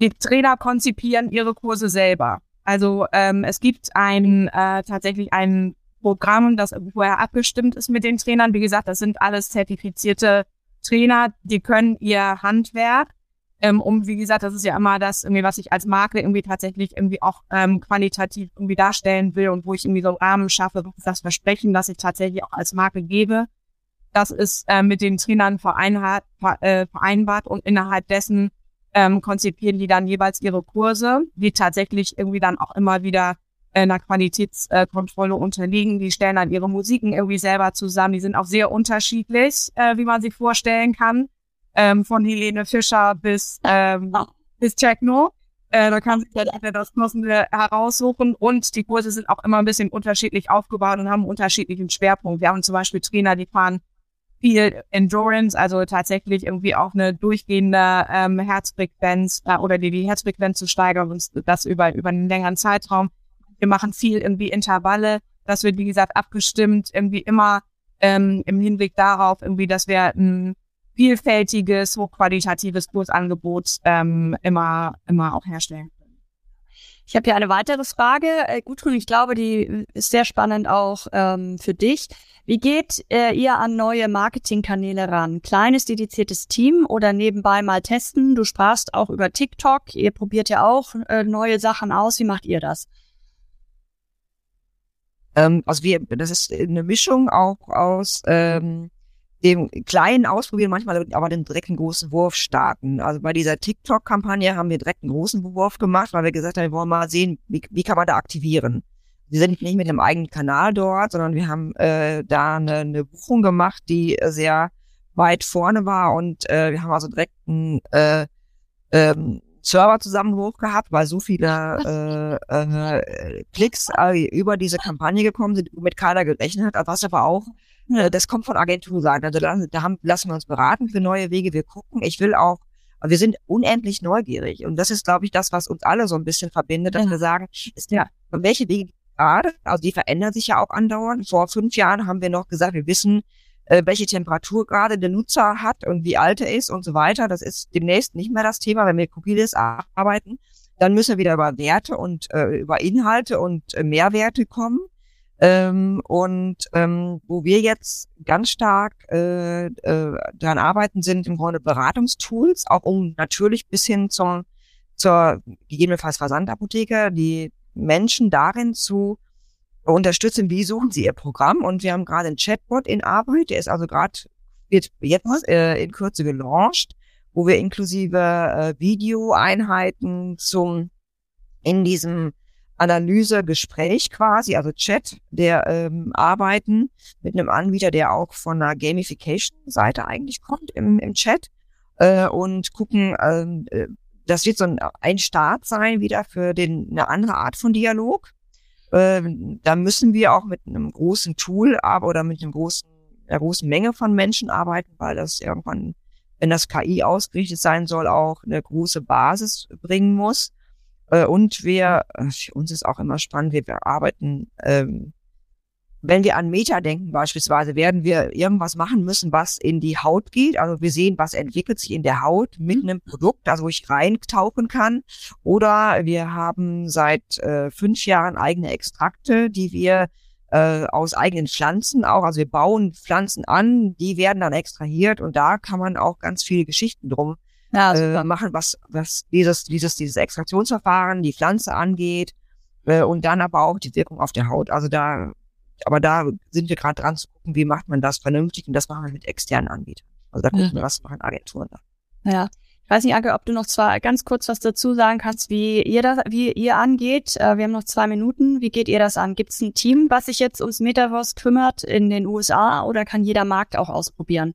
Die Trainer konzipieren ihre Kurse selber. Also ähm, es gibt ein äh, tatsächlich ein Programm, das vorher abgestimmt ist mit den Trainern. Wie gesagt, das sind alles zertifizierte Trainer, die können ihr Handwerk. Ähm, um, wie gesagt, das ist ja immer das, irgendwie, was ich als Marke irgendwie tatsächlich irgendwie auch ähm, qualitativ irgendwie darstellen will und wo ich irgendwie so einen Rahmen schaffe, das Versprechen, das ich tatsächlich auch als Marke gebe. Das ist äh, mit den Trainern vereinbart, äh, vereinbart und innerhalb dessen ähm, konzipieren die dann jeweils ihre Kurse, die tatsächlich irgendwie dann auch immer wieder einer Qualitätskontrolle unterliegen. Die stellen dann ihre Musiken irgendwie selber zusammen. Die sind auch sehr unterschiedlich, äh, wie man sich vorstellen kann. Ähm, von Helene Fischer bis, ähm, bis Techno. Äh, da kann sich dann das Passende heraussuchen. Und die Kurse sind auch immer ein bisschen unterschiedlich aufgebaut und haben einen unterschiedlichen Schwerpunkt. Wir haben zum Beispiel Trainer, die fahren viel Endurance, also tatsächlich irgendwie auch eine durchgehende ähm, Herzfrequenz äh, oder die, die Herzfrequenz zu steigern und das über, über einen längeren Zeitraum. Wir machen viel irgendwie Intervalle. Das wird, wie gesagt, abgestimmt, irgendwie immer ähm, im Hinblick darauf, irgendwie, dass wir ein vielfältiges, hochqualitatives Kursangebot ähm, immer, immer auch herstellen. Ich habe hier eine weitere Frage. Äh, Gudrun, ich glaube, die ist sehr spannend auch ähm, für dich. Wie geht äh, ihr an neue Marketingkanäle ran? Kleines, dediziertes Team oder nebenbei mal testen? Du sprachst auch über TikTok. Ihr probiert ja auch äh, neue Sachen aus. Wie macht ihr das? Ähm, also wir, das ist eine Mischung auch aus ähm, dem kleinen Ausprobieren, manchmal aber den direkt einen großen Wurf starten. Also bei dieser TikTok-Kampagne haben wir direkt einen großen Wurf gemacht, weil wir gesagt haben, wir wollen mal sehen, wie, wie kann man da aktivieren. Wir sind nicht mit einem eigenen Kanal dort, sondern wir haben äh, da eine, eine Buchung gemacht, die sehr weit vorne war und äh, wir haben also direkt einen äh, ähm, Serverzusammenbruch gehabt, weil so viele äh, äh, Klicks äh, über diese Kampagne gekommen sind, womit keiner gerechnet hat, was aber auch, äh, das kommt von Agenturseite. Also da, da haben, lassen wir uns beraten für neue Wege, wir gucken. Ich will auch, wir sind unendlich neugierig und das ist, glaube ich, das, was uns alle so ein bisschen verbindet, dass ja. wir sagen, ist ja, welche Wege gerade, also die verändern sich ja auch andauernd. Vor fünf Jahren haben wir noch gesagt, wir wissen, äh, welche Temperatur gerade der Nutzer hat und wie alt er ist und so weiter. Das ist demnächst nicht mehr das Thema, wenn wir Cookies arbeiten. Dann müssen wir wieder über Werte und äh, über Inhalte und äh, Mehrwerte kommen. Ähm, und ähm, wo wir jetzt ganz stark äh, äh, daran arbeiten, sind im Grunde Beratungstools, auch um natürlich bis hin zum, zur gegebenenfalls Versandapotheke die Menschen darin zu unterstützen, wie suchen sie ihr Programm. Und wir haben gerade einen Chatbot in Arbeit, der ist also gerade, wird jetzt äh, in Kürze gelauncht, wo wir inklusive äh, Videoeinheiten zum, in diesem Analysegespräch quasi, also Chat, der ähm, arbeiten mit einem Anbieter, der auch von einer Gamification-Seite eigentlich kommt im, im Chat äh, und gucken, ähm, äh, das wird so ein, ein Start sein wieder für den, eine andere Art von Dialog äh, da müssen wir auch mit einem großen Tool aber oder mit einem großen, einer großen Menge von Menschen arbeiten, weil das irgendwann, wenn das KI ausgerichtet sein soll, auch eine große Basis bringen muss. Äh, und wir, äh, für uns ist auch immer spannend, wir, wir arbeiten, ähm, wenn wir an Meta denken beispielsweise, werden wir irgendwas machen müssen, was in die Haut geht. Also wir sehen, was entwickelt sich in der Haut mit einem Produkt, also wo ich reintauchen kann. Oder wir haben seit äh, fünf Jahren eigene Extrakte, die wir äh, aus eigenen Pflanzen auch, also wir bauen Pflanzen an, die werden dann extrahiert und da kann man auch ganz viele Geschichten drum ja, äh, machen, was, was dieses, dieses, dieses Extraktionsverfahren, die Pflanze angeht äh, und dann aber auch die Wirkung auf der Haut. Also da, aber da sind wir gerade dran zu gucken, wie macht man das vernünftig und das machen wir mit externen Anbietern. Also da gucken mhm. wir, was machen Agenturen da. Ja. Ich weiß nicht, Anke, ob du noch zwar ganz kurz was dazu sagen kannst, wie ihr das, wie ihr angeht. Äh, wir haben noch zwei Minuten. Wie geht ihr das an? Gibt es ein Team, was sich jetzt ums Metaverse kümmert in den USA oder kann jeder Markt auch ausprobieren?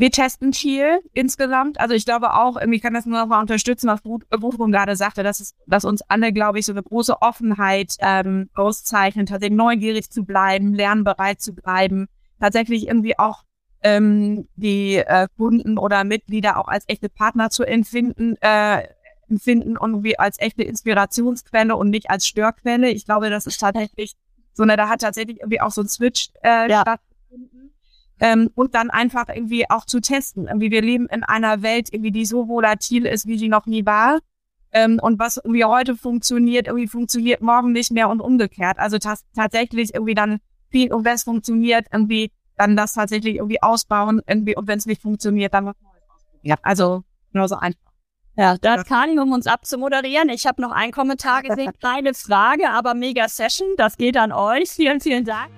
Wir testen viel insgesamt. Also ich glaube auch, ich kann das nur noch mal unterstützen, was Buchrum gerade sagte, dass, es, dass uns alle, glaube ich, so eine große Offenheit ähm, auszeichnet, tatsächlich neugierig zu bleiben, lernbereit zu bleiben, tatsächlich irgendwie auch ähm, die äh, Kunden oder Mitglieder auch als echte Partner zu empfinden, äh, empfinden und wie als echte Inspirationsquelle und nicht als Störquelle. Ich glaube, das ist tatsächlich so, ne, da hat tatsächlich irgendwie auch so ein Switch äh, ja. stattgefunden ähm, und dann einfach irgendwie auch zu testen. Irgendwie wir leben in einer Welt, irgendwie die so volatil ist, wie sie noch nie war. Ähm, und was irgendwie heute funktioniert, irgendwie funktioniert morgen nicht mehr und umgekehrt. Also tatsächlich irgendwie dann viel und was funktioniert, irgendwie dann das tatsächlich irgendwie ausbauen, irgendwie, und wenn es nicht funktioniert, dann was Neues ausprobieren. Ja, also nur so einfach. Ja, da hat Kani, um uns abzumoderieren. Ich habe noch einen Kommentar gesehen, kleine Frage, aber mega Session. Das geht an euch. Vielen, vielen Dank.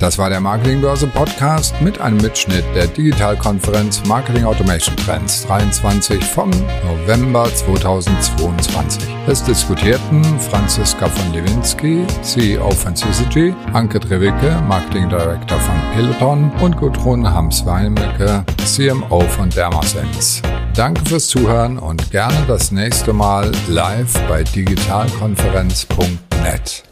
Das war der Marketingbörse Podcast mit einem Mitschnitt der Digitalkonferenz Marketing Automation Trends 23 vom November 2022. Es diskutierten Franziska von Lewinsky, CEO von Syzygy, Anke Drewicke, Marketing Director von Peloton und Gudrun Hamsweinmecke, CMO von Dermasense. Danke fürs Zuhören und gerne das nächste Mal live bei digitalkonferenz.net.